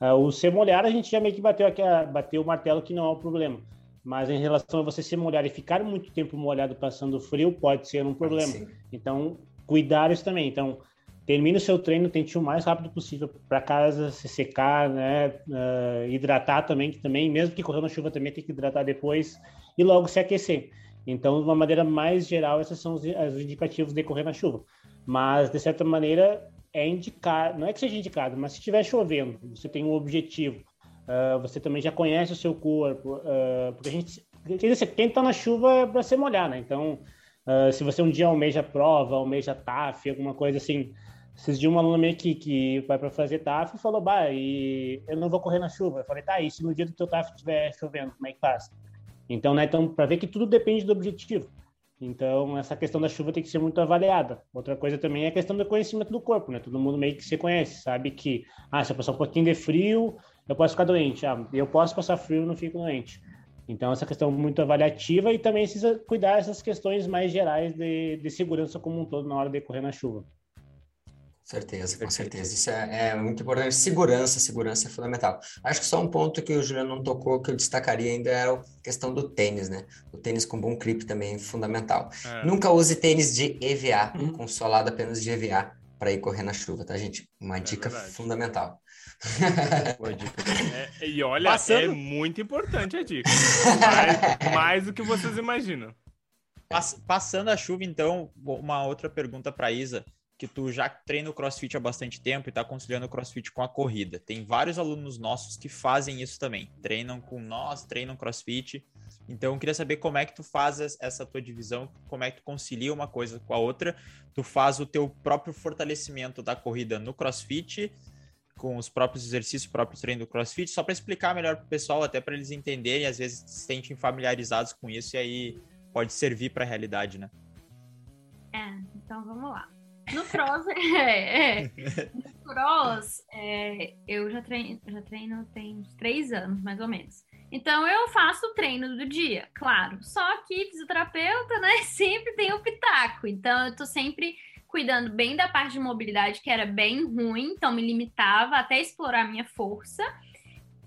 Uh, o ser molhar, a gente já meio que bateu, aqui, bateu o martelo que não é um problema. Mas em relação a você se molhar e ficar muito tempo molhado passando frio, pode ser um problema. Então, cuidar isso também. Então, termine o seu treino, tente o mais rápido possível para casa se secar, né? Uh, hidratar também, que também, mesmo que correndo na chuva, também tem que hidratar depois e logo se aquecer. Então, de uma maneira mais geral, esses são os, os indicativos de correr na chuva. Mas, de certa maneira, é indicado, não é que seja indicado, mas se estiver chovendo, você tem um objetivo, uh, você também já conhece o seu corpo, uh, porque a gente, quem está na chuva é para se molhar, né? Então, uh, se você um dia almeja prova, almeja TAF, alguma coisa assim, esses dias uma aluna minha que, que vai para fazer TAF falou, bah, e eu não vou correr na chuva. Eu falei, tá, e se no dia do teu TAF estiver chovendo, como é que faz? Então, né, então, para ver que tudo depende do objetivo. Então, essa questão da chuva tem que ser muito avaliada. Outra coisa também é a questão do conhecimento do corpo, né? Todo mundo meio que se conhece, sabe que, ah, se eu passar um pouquinho de frio, eu posso ficar doente. Ah, eu posso passar frio, não fico doente. Então, essa questão muito avaliativa e também precisa cuidar dessas questões mais gerais de, de segurança como um todo na hora de correr na chuva. Certeza, com certeza. Isso é, é, muito importante. Segurança, segurança é fundamental. Acho que só um ponto que o Juliano não tocou, que eu destacaria ainda, é a questão do tênis, né? O tênis com bom grip também é fundamental. É. Nunca use tênis de EVA, uhum. com solado apenas de EVA, para ir correr na chuva, tá, gente? Uma é dica verdade. fundamental. Boa dica. É, e olha, Passando... é muito importante a dica. Mais, mais do que vocês imaginam. Passando a chuva, então, uma outra pergunta para Isa que tu já treina o CrossFit há bastante tempo e está conciliando o CrossFit com a corrida. Tem vários alunos nossos que fazem isso também. Treinam com nós, treinam CrossFit. Então, eu queria saber como é que tu faz essa tua divisão, como é que tu concilia uma coisa com a outra. Tu faz o teu próprio fortalecimento da corrida no CrossFit, com os próprios exercícios, próprios treinos do CrossFit, só para explicar melhor para o pessoal, até para eles entenderem, às vezes se sentem familiarizados com isso e aí pode servir para a realidade, né? É, então vamos lá. No cross, é, é. No cross, é, eu já treino, já treino tem uns três anos, mais ou menos. Então eu faço o treino do dia, claro. Só que fisioterapeuta, né, sempre tem o pitaco. Então eu tô sempre cuidando bem da parte de mobilidade, que era bem ruim, então me limitava até explorar minha força.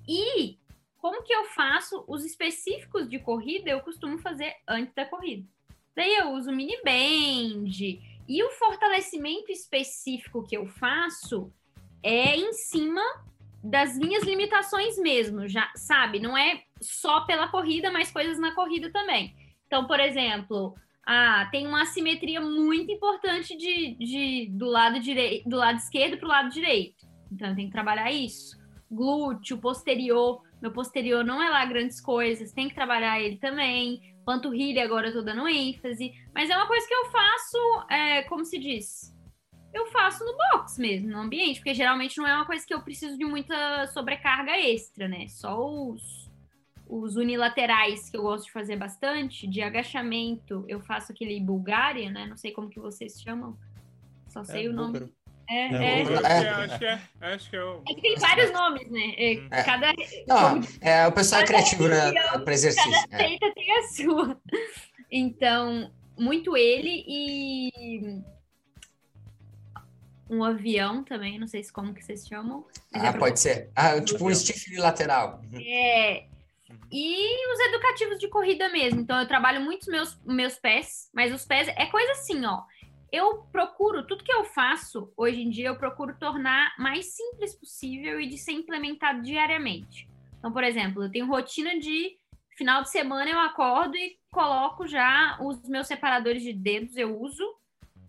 E como que eu faço os específicos de corrida, eu costumo fazer antes da corrida. Daí eu uso mini band, e o fortalecimento específico que eu faço é em cima das minhas limitações mesmo, já sabe? Não é só pela corrida, mas coisas na corrida também. Então, por exemplo, ah, tem uma assimetria muito importante de, de do lado direito, do lado esquerdo para o lado direito. Então, eu tenho que trabalhar isso. Glúteo, posterior, meu posterior não é lá grandes coisas, tem que trabalhar ele também panturrilha agora eu tô dando ênfase, mas é uma coisa que eu faço, é, como se diz, eu faço no box mesmo, no ambiente, porque geralmente não é uma coisa que eu preciso de muita sobrecarga extra, né? Só os, os unilaterais que eu gosto de fazer bastante, de agachamento, eu faço aquele Bulgária, né? Não sei como que vocês chamam, só sei é, o nome. Búlgaro. É, é, é. Acho que é. Acho que é, é que tem vários nomes, né? É, hum. é. Cada. Não, é, o pessoal é criativo, né? Para exercício. Cada é. tem a sua. Então, muito ele e. Um avião também, não sei se como que vocês chamam. Ah, é pode ser. Ah, tipo um stiff lateral. É. E os educativos de corrida mesmo. Então, eu trabalho muito meus, meus pés, mas os pés é coisa assim, ó eu procuro, tudo que eu faço hoje em dia, eu procuro tornar mais simples possível e de ser implementado diariamente. Então, por exemplo, eu tenho rotina de final de semana eu acordo e coloco já os meus separadores de dedos, eu uso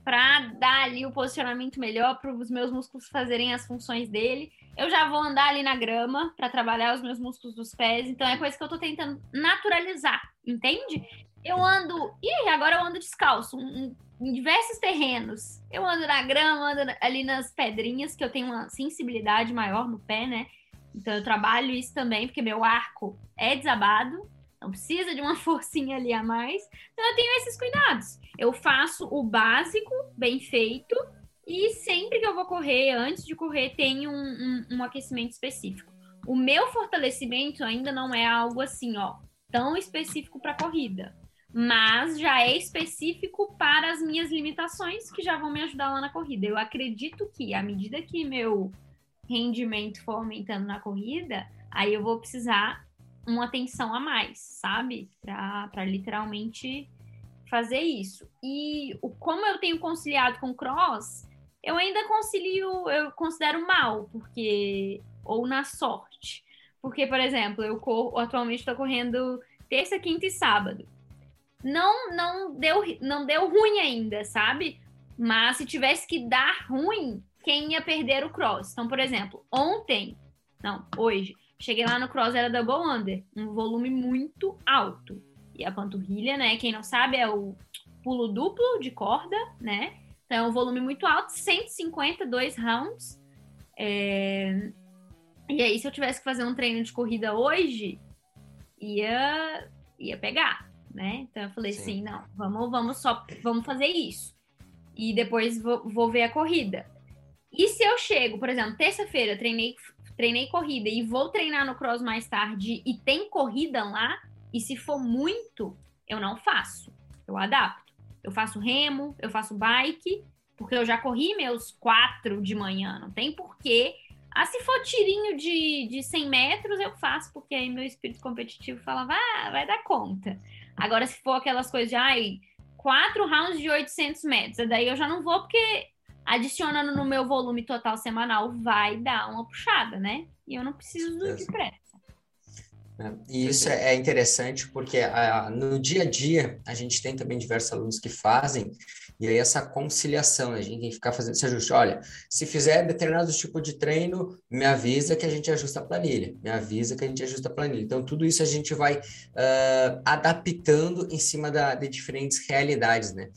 para dar ali o posicionamento melhor para os meus músculos fazerem as funções dele. Eu já vou andar ali na grama para trabalhar os meus músculos dos pés, então é coisa que eu estou tentando naturalizar, entende? Eu ando, e agora eu ando descalço, um, em diversos terrenos. Eu ando na grama, ando ali nas pedrinhas, que eu tenho uma sensibilidade maior no pé, né? Então eu trabalho isso também, porque meu arco é desabado, não precisa de uma forcinha ali a mais. Então eu tenho esses cuidados. Eu faço o básico, bem feito, e sempre que eu vou correr, antes de correr, tem um, um, um aquecimento específico. O meu fortalecimento ainda não é algo assim, ó, tão específico para corrida mas já é específico para as minhas limitações que já vão me ajudar lá na corrida. Eu acredito que à medida que meu rendimento for aumentando na corrida, aí eu vou precisar uma atenção a mais, sabe? Para literalmente fazer isso. E o, como eu tenho conciliado com cross, eu ainda concilio, eu considero mal, porque. ou na sorte. Porque, por exemplo, eu corro, atualmente estou correndo terça, quinta e sábado. Não, não deu, não deu ruim ainda, sabe? Mas se tivesse que dar ruim, quem ia perder o cross? Então, por exemplo, ontem, não, hoje, cheguei lá no cross era double under, um volume muito alto. E a panturrilha, né? Quem não sabe é o pulo duplo de corda, né? Então, é um volume muito alto, 152 rounds. É... E aí, se eu tivesse que fazer um treino de corrida hoje, ia, ia pegar, né? Então eu falei Sim. assim, não, vamos, vamos só, vamos fazer isso. E depois vou, vou ver a corrida. E se eu chego, por exemplo, terça-feira, treinei, treinei corrida e vou treinar no cross mais tarde e tem corrida lá, e se for muito, eu não faço. Eu adapto. Eu faço remo, eu faço bike, porque eu já corri meus quatro de manhã, não tem porquê ah, se for tirinho de, de 100 metros, eu faço, porque aí meu espírito competitivo fala, ah, vai dar conta. Agora, se for aquelas coisas de, ai, quatro rounds de 800 metros, daí eu já não vou, porque adicionando no meu volume total semanal vai dar uma puxada, né? E eu não preciso de pressa. É, e isso é interessante porque a, no dia a dia a gente tem também diversos alunos que fazem e aí essa conciliação, a gente tem que ficar fazendo esse ajuste. Olha, se fizer determinado tipo de treino, me avisa que a gente ajusta a planilha, me avisa que a gente ajusta a planilha. Então, tudo isso a gente vai uh, adaptando em cima da, de diferentes realidades, né?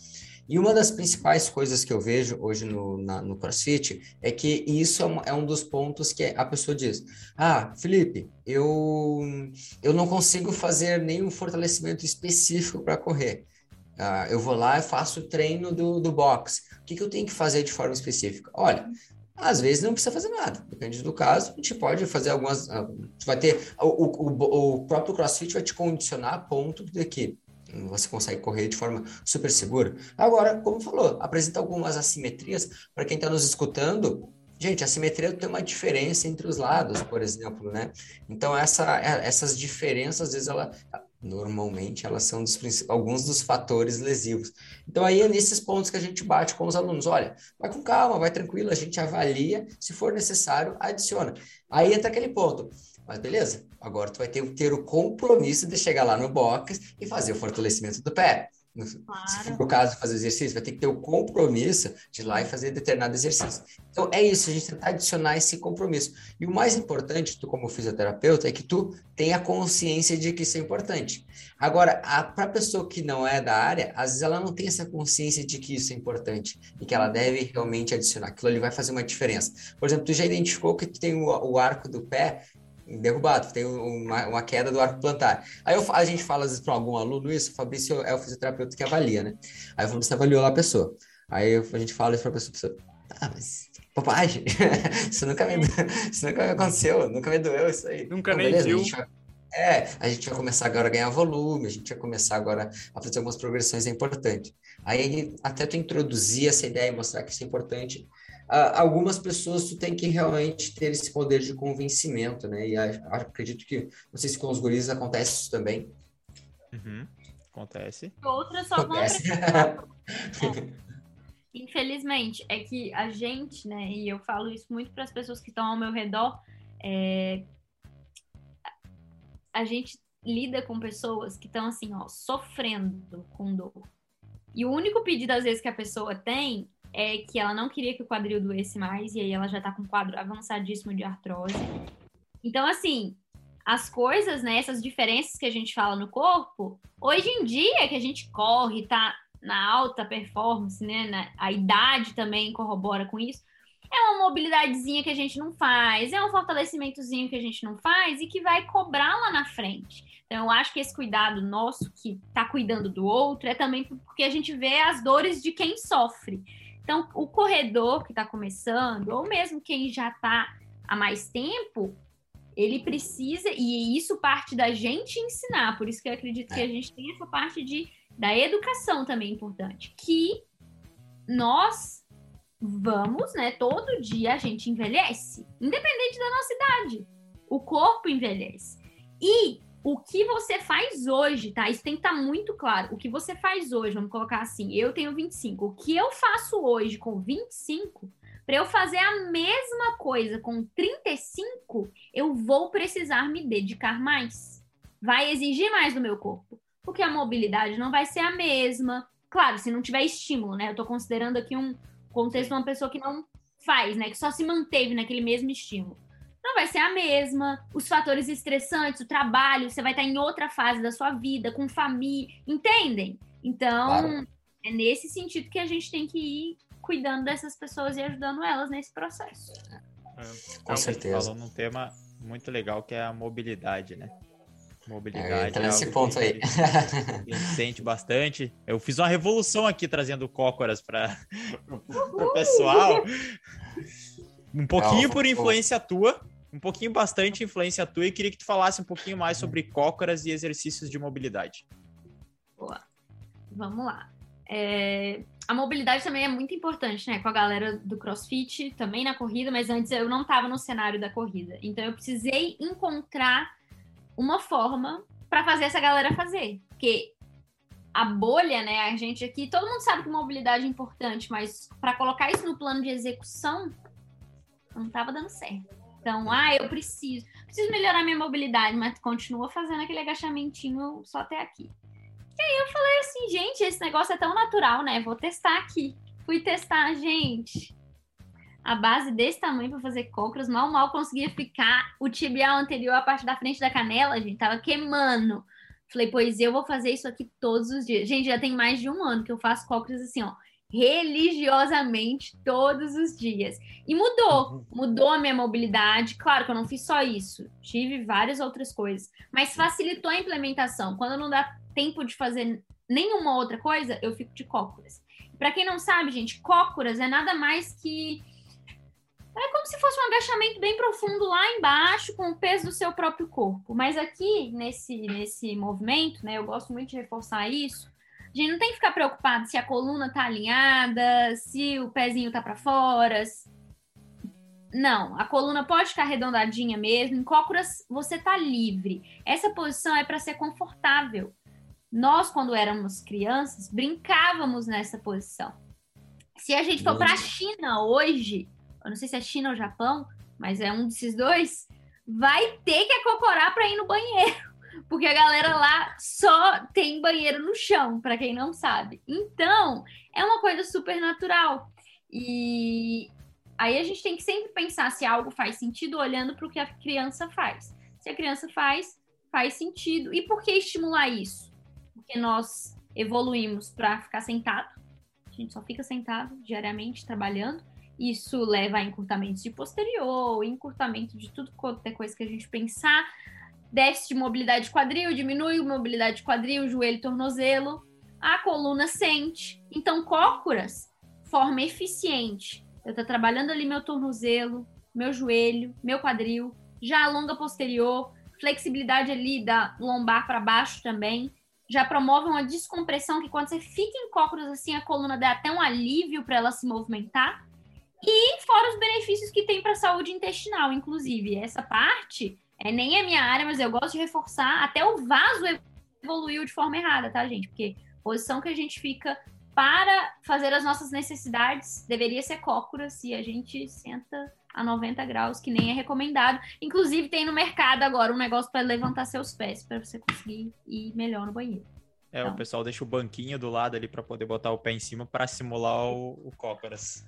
E uma das principais coisas que eu vejo hoje no, na, no CrossFit é que isso é um, é um, dos pontos que a pessoa diz: Ah, Felipe, eu, eu não consigo fazer nenhum fortalecimento específico para correr. Uh, eu vou lá e faço o treino do, do boxe. O que, que eu tenho que fazer de forma específica? Olha, às vezes não precisa fazer nada, depende do caso. A gente pode fazer algumas. Uh, vai ter. O, o, o próprio CrossFit vai te condicionar a ponto de que você consegue correr de forma super segura. Agora, como falou, apresenta algumas assimetrias para quem está nos escutando. Gente, a simetria tem uma diferença entre os lados, por exemplo, né? Então, essa, essas diferenças, às vezes, ela, normalmente elas são dos, alguns dos fatores lesivos. Então aí é nesses pontos que a gente bate com os alunos, olha, vai com calma, vai tranquilo, a gente avalia, se for necessário, adiciona. Aí entra aquele ponto, mas beleza, agora tu vai ter, ter o compromisso de chegar lá no box e fazer o fortalecimento do pé. Claro. Se for o caso de fazer exercício, vai ter que ter o compromisso de ir lá e fazer determinado exercício. Então, é isso, a gente tentar adicionar esse compromisso. E o mais importante, tu como fisioterapeuta, é que tu tenha consciência de que isso é importante. Agora, para a pessoa que não é da área, às vezes ela não tem essa consciência de que isso é importante e que ela deve realmente adicionar. Aquilo ali vai fazer uma diferença. Por exemplo, tu já identificou que tu tem o, o arco do pé derrubado, tem uma, uma, queda do arco plantar. Aí eu, a gente fala às vezes para algum aluno isso, o Fabrício é o fisioterapeuta que avalia, né? Aí o Fabrício avaliou lá a pessoa. Aí a gente fala isso para a pessoa, pessoa, ah, mas bobagem, isso nunca me, isso nunca me aconteceu, nunca me doeu isso aí. Nunca então, nem beleza, viu. A é, a gente vai começar agora a ganhar volume, a gente vai começar agora a fazer algumas progressões, é importante. Aí até tu introduzir essa ideia e mostrar que isso é importante, algumas pessoas tu tem que realmente ter esse poder de convencimento, né? E acredito que, não sei se com os guris acontece isso também. Uhum. Acontece. Outras só Acontece. vão é. Infelizmente, é que a gente, né, e eu falo isso muito para as pessoas que estão ao meu redor, é... a gente lida com pessoas que estão assim, ó, sofrendo com dor. E o único pedido, às vezes, que a pessoa tem é que ela não queria que o quadril doesse mais, e aí ela já tá com um quadro avançadíssimo de artrose. Então, assim, as coisas, né, essas diferenças que a gente fala no corpo, hoje em dia que a gente corre, tá na alta performance, né, na, a idade também corrobora com isso, é uma mobilidadezinha que a gente não faz, é um fortalecimentozinho que a gente não faz e que vai cobrar lá na frente. Então, eu acho que esse cuidado nosso, que tá cuidando do outro, é também porque a gente vê as dores de quem sofre. Então, o corredor que está começando, ou mesmo quem já está há mais tempo, ele precisa, e isso parte da gente ensinar, por isso que eu acredito que a gente tem essa parte de, da educação também importante, que nós vamos, né? Todo dia a gente envelhece, independente da nossa idade. O corpo envelhece. E o que você faz hoje, tá? Isso tem que estar tá muito claro. O que você faz hoje, vamos colocar assim, eu tenho 25. O que eu faço hoje com 25, para eu fazer a mesma coisa com 35, eu vou precisar me dedicar mais. Vai exigir mais do meu corpo. Porque a mobilidade não vai ser a mesma. Claro, se não tiver estímulo, né? Eu tô considerando aqui um contexto de uma pessoa que não faz, né? Que só se manteve naquele mesmo estímulo não vai ser a mesma. Os fatores estressantes, o trabalho, você vai estar em outra fase da sua vida, com família, entendem? Então, claro. é nesse sentido que a gente tem que ir cuidando dessas pessoas e ajudando elas nesse processo. É, com certeza. Falou num tema muito legal que é a mobilidade, né? Mobilidade. É, nesse ponto aí. A gente sente bastante. Eu fiz uma revolução aqui trazendo cócoras para o pessoal. Um pouquinho por influência tua, um pouquinho bastante influência tua e queria que tu falasse um pouquinho mais sobre cócoras e exercícios de mobilidade. Boa. Vamos lá. É... A mobilidade também é muito importante, né? Com a galera do CrossFit, também na corrida, mas antes eu não estava no cenário da corrida. Então eu precisei encontrar uma forma para fazer essa galera fazer. Porque a bolha, né? A gente aqui, todo mundo sabe que mobilidade é importante, mas para colocar isso no plano de execução, não estava dando certo. Então, ah, eu preciso, preciso melhorar minha mobilidade, mas continua fazendo aquele agachamentinho só até aqui. E aí eu falei assim, gente, esse negócio é tão natural, né? Vou testar aqui. Fui testar, gente. A base desse tamanho para fazer cócoras, mal mal conseguia ficar. O tibial anterior, a parte da frente da canela, gente, tava queimando. Falei, pois eu vou fazer isso aqui todos os dias. Gente, já tem mais de um ano que eu faço cócoras assim, ó religiosamente todos os dias. E mudou, uhum. mudou a minha mobilidade. Claro que eu não fiz só isso, tive várias outras coisas, mas facilitou a implementação. Quando não dá tempo de fazer nenhuma outra coisa, eu fico de cócoras. Para quem não sabe, gente, cócoras é nada mais que é como se fosse um agachamento bem profundo lá embaixo, com o peso do seu próprio corpo. Mas aqui, nesse, nesse movimento, né, eu gosto muito de reforçar isso, a gente não tem que ficar preocupado se a coluna tá alinhada, se o pezinho tá para fora. Não, a coluna pode ficar arredondadinha mesmo. Em cócoras, você tá livre. Essa posição é para ser confortável. Nós, quando éramos crianças, brincávamos nessa posição. Se a gente for para a China hoje, eu não sei se é China ou Japão, mas é um desses dois, vai ter que acocorar para ir no banheiro porque a galera lá só tem banheiro no chão, para quem não sabe. Então, é uma coisa super natural. E aí a gente tem que sempre pensar se algo faz sentido olhando para o que a criança faz. Se a criança faz, faz sentido. E por que estimular isso? Porque nós evoluímos para ficar sentado. A gente só fica sentado diariamente trabalhando. Isso leva a encurtamentos de posterior, encurtamento de tudo quanto é coisa que a gente pensar déficit de mobilidade de quadril, diminui mobilidade de quadril, joelho, tornozelo, a coluna sente. Então, cócoras, forma eficiente. Eu estou trabalhando ali meu tornozelo, meu joelho, meu quadril, já a longa posterior, flexibilidade ali da lombar para baixo também. Já promove uma descompressão que quando você fica em cócoras assim, a coluna dá até um alívio para ela se movimentar. E fora os benefícios que tem para a saúde intestinal, inclusive. Essa parte é nem a minha área, mas eu gosto de reforçar. Até o vaso evoluiu de forma errada, tá, gente? Porque posição que a gente fica para fazer as nossas necessidades deveria ser cócora se a gente senta a 90 graus, que nem é recomendado. Inclusive, tem no mercado agora um negócio para levantar seus pés, para você conseguir ir melhor no banheiro. É, então. o pessoal deixa o banquinho do lado ali para poder botar o pé em cima para simular o, o cócoras.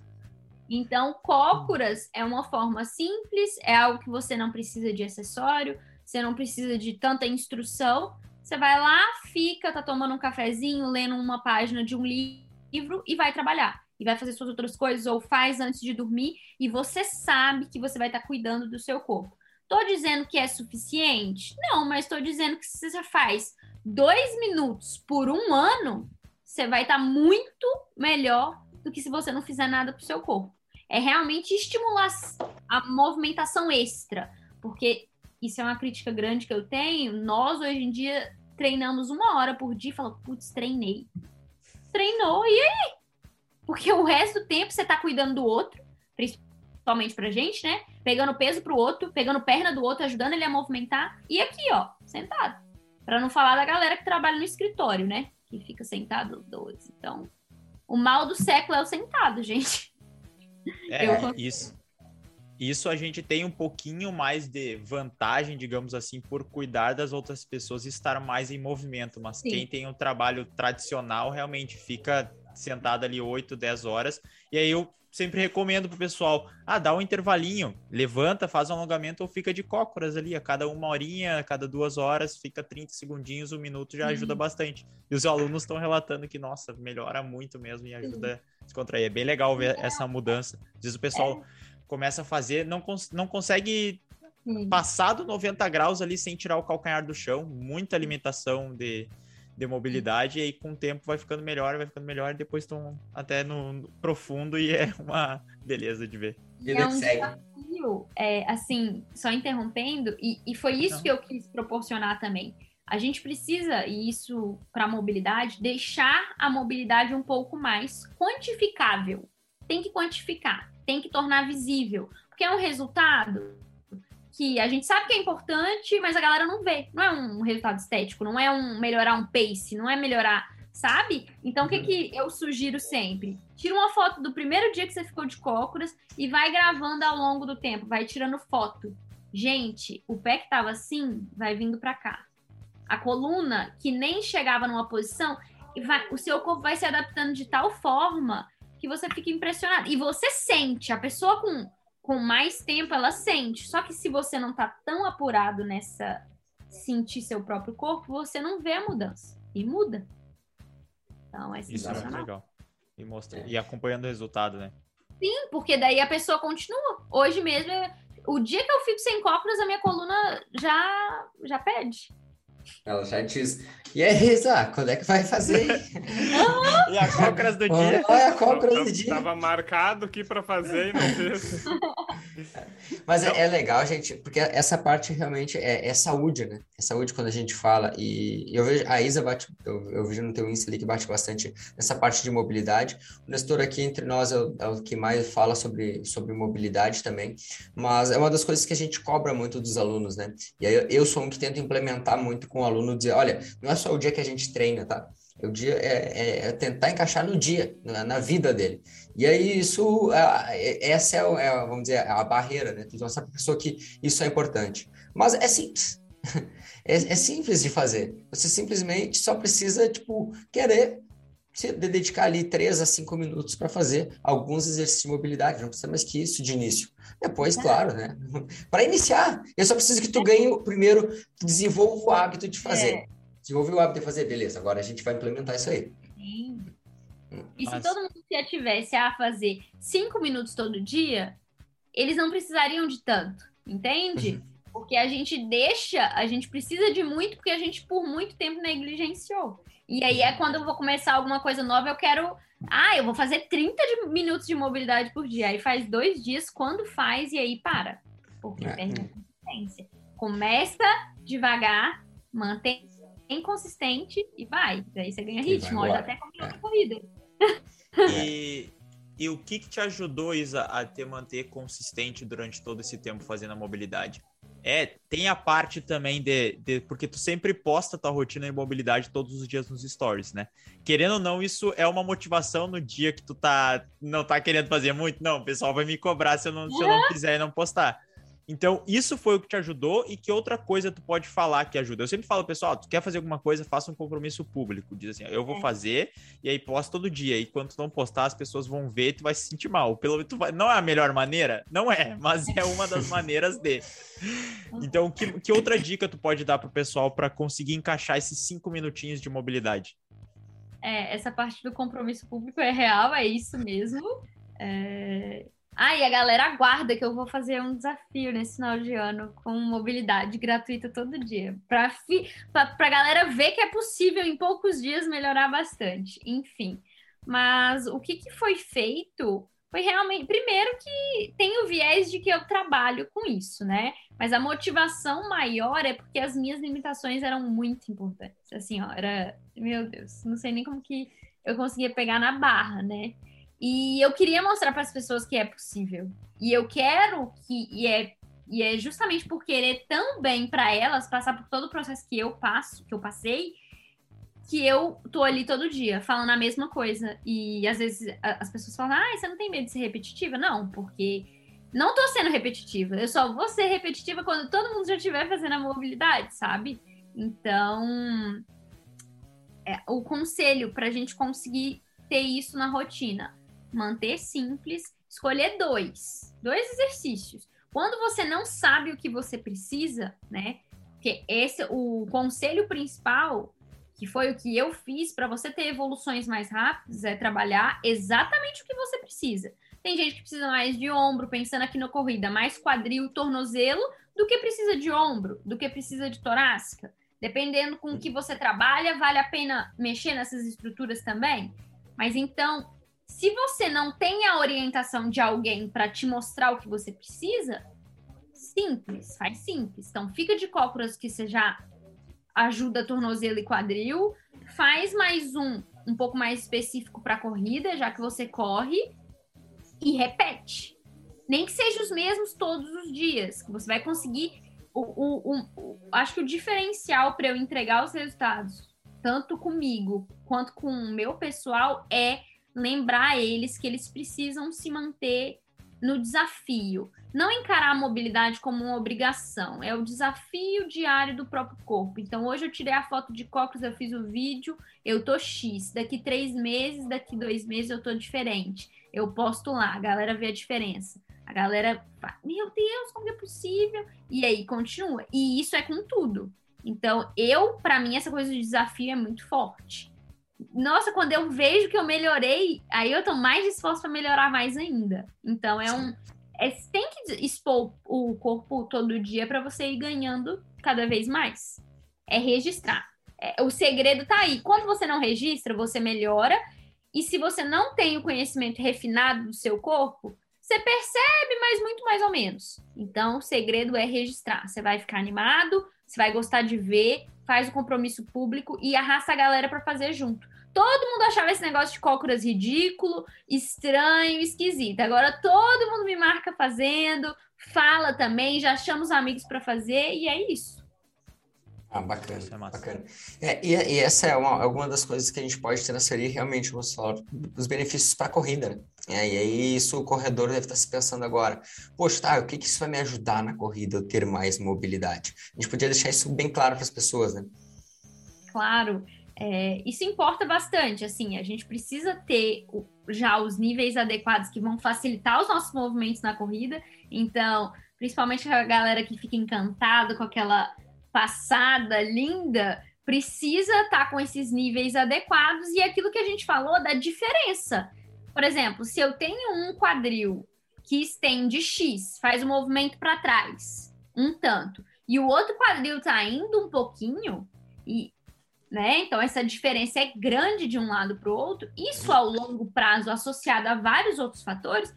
Então, cócoras é uma forma simples, é algo que você não precisa de acessório, você não precisa de tanta instrução. Você vai lá, fica, tá tomando um cafezinho, lendo uma página de um livro e vai trabalhar. E vai fazer suas outras coisas, ou faz antes de dormir, e você sabe que você vai estar tá cuidando do seu corpo. Tô dizendo que é suficiente? Não, mas estou dizendo que se você faz dois minutos por um ano, você vai estar tá muito melhor do que se você não fizer nada pro seu corpo é realmente estimular a movimentação extra, porque isso é uma crítica grande que eu tenho. Nós, hoje em dia, treinamos uma hora por dia e falamos, putz, treinei. Treinou, e aí? Porque o resto do tempo você tá cuidando do outro, principalmente pra gente, né? Pegando peso pro outro, pegando perna do outro, ajudando ele a movimentar. E aqui, ó, sentado. Para não falar da galera que trabalha no escritório, né? Que fica sentado 12. Então, o mal do século é o sentado, gente. É, Eu... isso. Isso a gente tem um pouquinho mais de vantagem, digamos assim, por cuidar das outras pessoas e estar mais em movimento. Mas Sim. quem tem um trabalho tradicional realmente fica sentado ali 8, 10 horas. E aí eu sempre recomendo pro pessoal, ah, dá um intervalinho, levanta, faz um alongamento ou fica de cócoras ali, a cada uma horinha, a cada duas horas, fica 30 segundinhos, um minuto já ajuda uhum. bastante. E os alunos estão relatando que, nossa, melhora muito mesmo e ajuda a descontrair. É bem legal ver essa mudança. Às vezes o pessoal é. começa a fazer, não, cons não consegue passar do 90 graus ali sem tirar o calcanhar do chão, muita limitação de de mobilidade, e aí com o tempo vai ficando melhor, vai ficando melhor, e depois estão até no, no, profundo e é uma beleza de ver. É um desafio, é, assim, só interrompendo, e, e foi isso Não. que eu quis proporcionar também. A gente precisa, e isso para a mobilidade, deixar a mobilidade um pouco mais quantificável. Tem que quantificar, tem que tornar visível, porque é um resultado que a gente sabe que é importante, mas a galera não vê. Não é um resultado estético, não é um melhorar um pace, não é melhorar, sabe? Então, o que, uhum. que eu sugiro sempre? Tira uma foto do primeiro dia que você ficou de cócoras e vai gravando ao longo do tempo, vai tirando foto. Gente, o pé que tava assim vai vindo para cá. A coluna que nem chegava numa posição, vai, o seu corpo vai se adaptando de tal forma que você fica impressionado. E você sente, a pessoa com com mais tempo ela sente. Só que se você não tá tão apurado nessa sentir seu próprio corpo, você não vê a mudança. E muda. Então é Isso é muito legal. E, mostra, e acompanhando o resultado, né? Sim, porque daí a pessoa continua. Hoje mesmo, o dia que eu fico sem cócoras, a minha coluna já, já pede. Ela já diz, e é Risa, quando é que vai fazer? e a cócoras do dia? é a cócoras do dia. Tava marcado aqui para fazer e não fez. Mas é, é, legal, gente, porque essa parte realmente é, é, saúde, né? É saúde quando a gente fala. E eu vejo, a Isa bate, eu, eu vejo no teu Insta ali que bate bastante nessa parte de mobilidade. O Nestor aqui entre nós é o, é o que mais fala sobre, sobre mobilidade também. Mas é uma das coisas que a gente cobra muito dos alunos, né? E aí eu, eu sou um que tento implementar muito com o aluno, dizer, olha, não é só o dia que a gente treina, tá? O dia é, é, é tentar encaixar no dia, na, na, vida dele. E aí isso, é, essa é, é, vamos dizer, a barreira, né? Tu mostrar para a pessoa que isso é importante. Mas é simples. É, é, simples de fazer. Você simplesmente só precisa, tipo, querer se dedicar ali 3 a 5 minutos para fazer alguns exercícios de mobilidade. Não precisa mais que isso de início. Depois, é. claro, né? Para iniciar, eu só preciso que tu ganhe primeiro, desenvolva o hábito de fazer. É desenvolveu o hábito de fazer, beleza, agora a gente vai implementar isso aí. Sim. E Mas... se todo mundo já tivesse a fazer cinco minutos todo dia, eles não precisariam de tanto, entende? Uhum. Porque a gente deixa, a gente precisa de muito, porque a gente por muito tempo negligenciou. E aí é quando eu vou começar alguma coisa nova, eu quero. Ah, eu vou fazer 30 de minutos de mobilidade por dia. Aí faz dois dias, quando faz, e aí para. Porque é. perde a consistência. Começa devagar, mantém inconsistente e vai. Daí você ganha ritmo, olha até como é. corrida. E, e o que, que te ajudou, Isa, a te manter consistente durante todo esse tempo fazendo a mobilidade? É, tem a parte também de, de, Porque tu sempre posta tua rotina de mobilidade todos os dias nos stories, né? Querendo ou não, isso é uma motivação no dia que tu tá, não tá querendo fazer muito. Não, o pessoal vai me cobrar se eu não, se eu não fizer e não postar. Então, isso foi o que te ajudou e que outra coisa tu pode falar que ajuda? Eu sempre falo, pessoal, tu quer fazer alguma coisa, faça um compromisso público. Diz assim, eu vou é. fazer e aí posta todo dia. E quando tu não postar, as pessoas vão ver e tu vai se sentir mal. Pelo tu vai... Não é a melhor maneira? Não é, mas é uma das maneiras de. Então, que, que outra dica tu pode dar pro pessoal para conseguir encaixar esses cinco minutinhos de mobilidade? É, essa parte do compromisso público é real, é isso mesmo. É, ah, e a galera aguarda que eu vou fazer um desafio nesse final de ano com mobilidade gratuita todo dia. Para a galera ver que é possível em poucos dias melhorar bastante. Enfim. Mas o que, que foi feito foi realmente. Primeiro que tem o viés de que eu trabalho com isso, né? Mas a motivação maior é porque as minhas limitações eram muito importantes. Assim, ó, era. Meu Deus, não sei nem como que eu conseguia pegar na barra, né? E eu queria mostrar para as pessoas que é possível. E eu quero que e é e é justamente por querer tão bem para elas passar por todo o processo que eu passo, que eu passei, que eu tô ali todo dia falando a mesma coisa. E às vezes as pessoas falam: "Ah, você não tem medo de ser repetitiva?" Não, porque não tô sendo repetitiva. Eu só vou ser repetitiva quando todo mundo já estiver fazendo a mobilidade, sabe? Então, é, o conselho para a gente conseguir ter isso na rotina, manter simples, escolher dois, dois exercícios. Quando você não sabe o que você precisa, né? Porque esse o conselho principal, que foi o que eu fiz para você ter evoluções mais rápidas, é trabalhar exatamente o que você precisa. Tem gente que precisa mais de ombro, pensando aqui na corrida, mais quadril tornozelo, do que precisa de ombro, do que precisa de torácica. Dependendo com o que você trabalha, vale a pena mexer nessas estruturas também. Mas então, se você não tem a orientação de alguém para te mostrar o que você precisa, simples, faz simples. Então, fica de cócoras que você já ajuda tornozelo e quadril, faz mais um um pouco mais específico para corrida, já que você corre, e repete. Nem que sejam os mesmos todos os dias, que você vai conseguir. O, o, o, o acho que o diferencial para eu entregar os resultados, tanto comigo quanto com o meu pessoal, é lembrar eles que eles precisam se manter no desafio. Não encarar a mobilidade como uma obrigação, é o desafio diário do próprio corpo. Então, hoje eu tirei a foto de cócoras, eu fiz o vídeo, eu tô X. Daqui três meses, daqui dois meses eu tô diferente. Eu posto lá, a galera vê a diferença. A galera fala, meu Deus, como é possível? E aí continua. E isso é com tudo. Então, eu, para mim, essa coisa de desafio é muito forte. Nossa, quando eu vejo que eu melhorei, aí eu tô mais disposta a melhorar mais ainda. Então, é um. É, tem que expor o corpo todo dia para você ir ganhando cada vez mais. É registrar. É, o segredo tá aí. Quando você não registra, você melhora e se você não tem o conhecimento refinado do seu corpo, você percebe, mas muito mais ou menos. Então, o segredo é registrar. Você vai ficar animado, você vai gostar de ver, faz o compromisso público e arrasta a galera para fazer junto. Todo mundo achava esse negócio de cócoras ridículo, estranho, esquisito. Agora todo mundo me marca fazendo, fala também, já chama os amigos para fazer e é isso. Ah, bacana, é bacana. É, e, e, essa é uma, alguma das coisas que a gente pode transferir realmente, vamos falar, os benefícios para a corrida, né? É, e aí isso o corredor deve estar se pensando agora, poxa, tá, o que, que isso vai me ajudar na corrida, eu ter mais mobilidade? A gente podia deixar isso bem claro para as pessoas, né? Claro, é, isso importa bastante, assim, a gente precisa ter já os níveis adequados que vão facilitar os nossos movimentos na corrida, então, principalmente a galera que fica encantada com aquela passada, linda, precisa estar tá com esses níveis adequados e aquilo que a gente falou da diferença. Por exemplo, se eu tenho um quadril que estende X, faz o um movimento para trás, um tanto, e o outro quadril está indo um pouquinho, e, né? Então essa diferença é grande de um lado para o outro. Isso ao longo prazo, associado a vários outros fatores,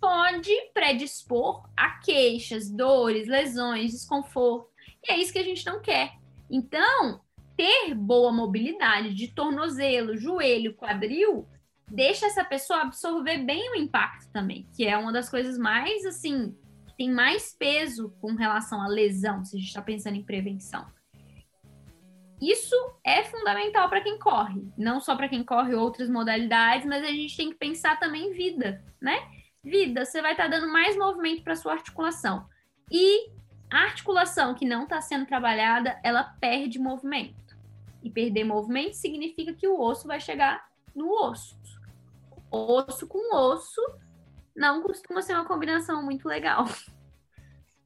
pode predispor a queixas, dores, lesões, desconforto. E é isso que a gente não quer. Então, ter boa mobilidade de tornozelo, joelho, quadril, deixa essa pessoa absorver bem o impacto também, que é uma das coisas mais, assim, que tem mais peso com relação à lesão, se a gente está pensando em prevenção. Isso é fundamental para quem corre, não só para quem corre outras modalidades, mas a gente tem que pensar também em vida, né? Vida, você vai estar tá dando mais movimento para sua articulação. E a articulação que não está sendo trabalhada, ela perde movimento. E perder movimento significa que o osso vai chegar no osso. Osso com osso não costuma ser uma combinação muito legal.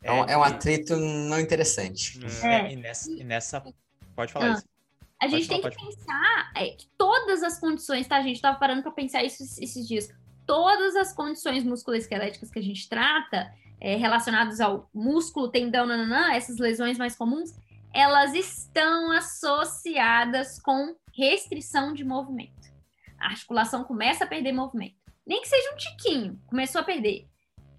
É, um, é um atrito não interessante. É. E, nessa, e nessa. Pode falar ah. isso. A gente tem que pensar é, que todas as condições, tá? A gente estava parando para pensar isso esses dias. Todas as condições musculoesqueléticas que a gente trata, é, relacionados ao músculo, tendão, nananã, essas lesões mais comuns, elas estão associadas com restrição de movimento. A articulação começa a perder movimento. Nem que seja um tiquinho, começou a perder.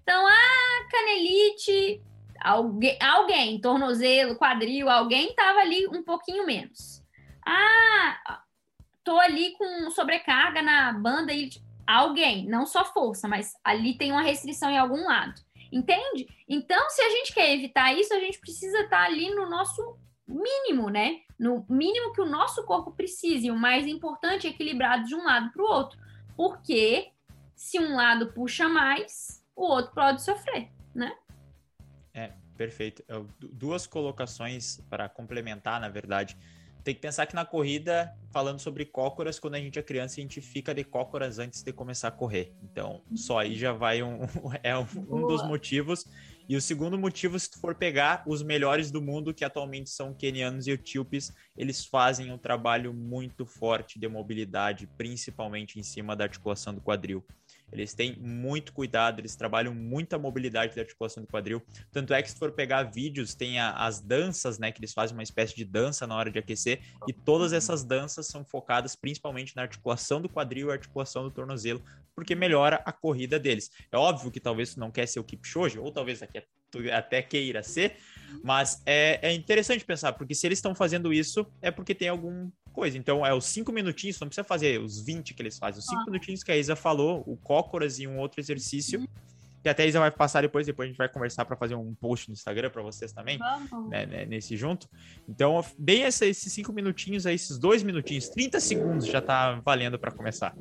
Então, a canelite, alguém, alguém tornozelo, quadril, alguém estava ali um pouquinho menos. Ah, tô ali com sobrecarga na banda e alguém, não só força, mas ali tem uma restrição em algum lado. Entende? Então, se a gente quer evitar isso, a gente precisa estar ali no nosso mínimo, né? No mínimo que o nosso corpo precisa. E o mais importante é equilibrado de um lado para o outro. Porque se um lado puxa mais, o outro pode sofrer, né? É, perfeito. Duas colocações para complementar, na verdade. Tem que pensar que na corrida, falando sobre cócoras, quando a gente é criança, a gente fica de cócoras antes de começar a correr. Então, só aí já vai um, é um, um dos motivos. E o segundo motivo, se tu for pegar os melhores do mundo, que atualmente são quenianos e etíopes, eles fazem um trabalho muito forte de mobilidade, principalmente em cima da articulação do quadril. Eles têm muito cuidado, eles trabalham muita mobilidade da articulação do quadril. Tanto é que, se for pegar vídeos, tem a, as danças, né? Que eles fazem uma espécie de dança na hora de aquecer, e todas essas danças são focadas principalmente na articulação do quadril e articulação do tornozelo, porque melhora a corrida deles. É óbvio que talvez não quer ser o Kipchoge, ou talvez até queira ser, mas é, é interessante pensar, porque se eles estão fazendo isso, é porque tem algum coisa. Então, é os cinco minutinhos, não precisa fazer os 20 que eles fazem, os cinco ah. minutinhos que a Isa falou, o cócoras e um outro exercício. Uhum. Que até a Isa vai passar depois, depois a gente vai conversar para fazer um post no Instagram para vocês também, né, né, nesse junto. Então, bem essa, esses cinco minutinhos aí, esses dois minutinhos, 30 segundos já tá valendo para começar.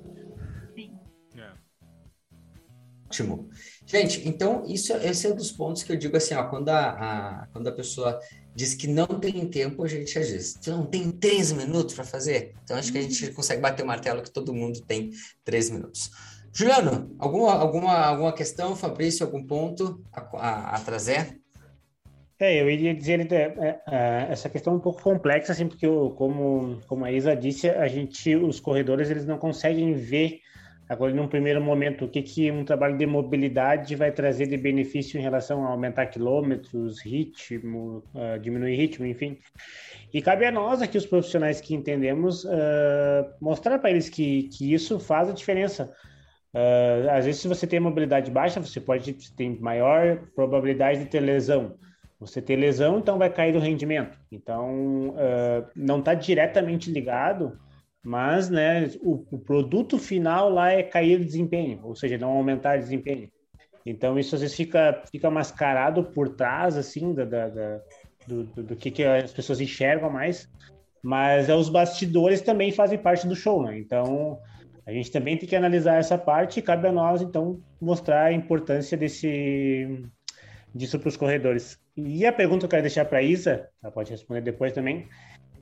É. Ótimo. Gente, então, isso, esse é um dos pontos que eu digo assim, ó, quando a, a quando a pessoa diz que não tem tempo, a gente diz, tu não tem três minutos para fazer? Então acho que a gente consegue bater o martelo que todo mundo tem três minutos. Juliano, alguma, alguma, alguma questão, Fabrício, algum ponto a, a, a trazer? É, eu iria dizer é, é, essa questão é um pouco complexa, assim, porque eu, como, como a Isa disse, a gente, os corredores, eles não conseguem ver Agora, num primeiro momento, o que, que um trabalho de mobilidade vai trazer de benefício em relação a aumentar quilômetros, ritmo, uh, diminuir ritmo, enfim. E cabe a nós aqui, os profissionais que entendemos, uh, mostrar para eles que, que isso faz a diferença. Uh, às vezes, se você tem mobilidade baixa, você pode ter maior probabilidade de ter lesão. Você ter lesão, então vai cair o rendimento. Então, não está diretamente ligado mas né, o, o, produto final lá é cair o desempenho, ou seja, não aumentar o desempenho. Então isso às vezes fica, fica mascarado por trás assim da, da, da do, do, do, que, que as pessoas enxergam mais, mas é, os bastidores também fazem parte do show, né? Então a gente também tem que analisar essa parte e cabe a nós então mostrar a importância desse disso para os corredores. E a pergunta que eu quero deixar para Isa, ela pode responder depois também,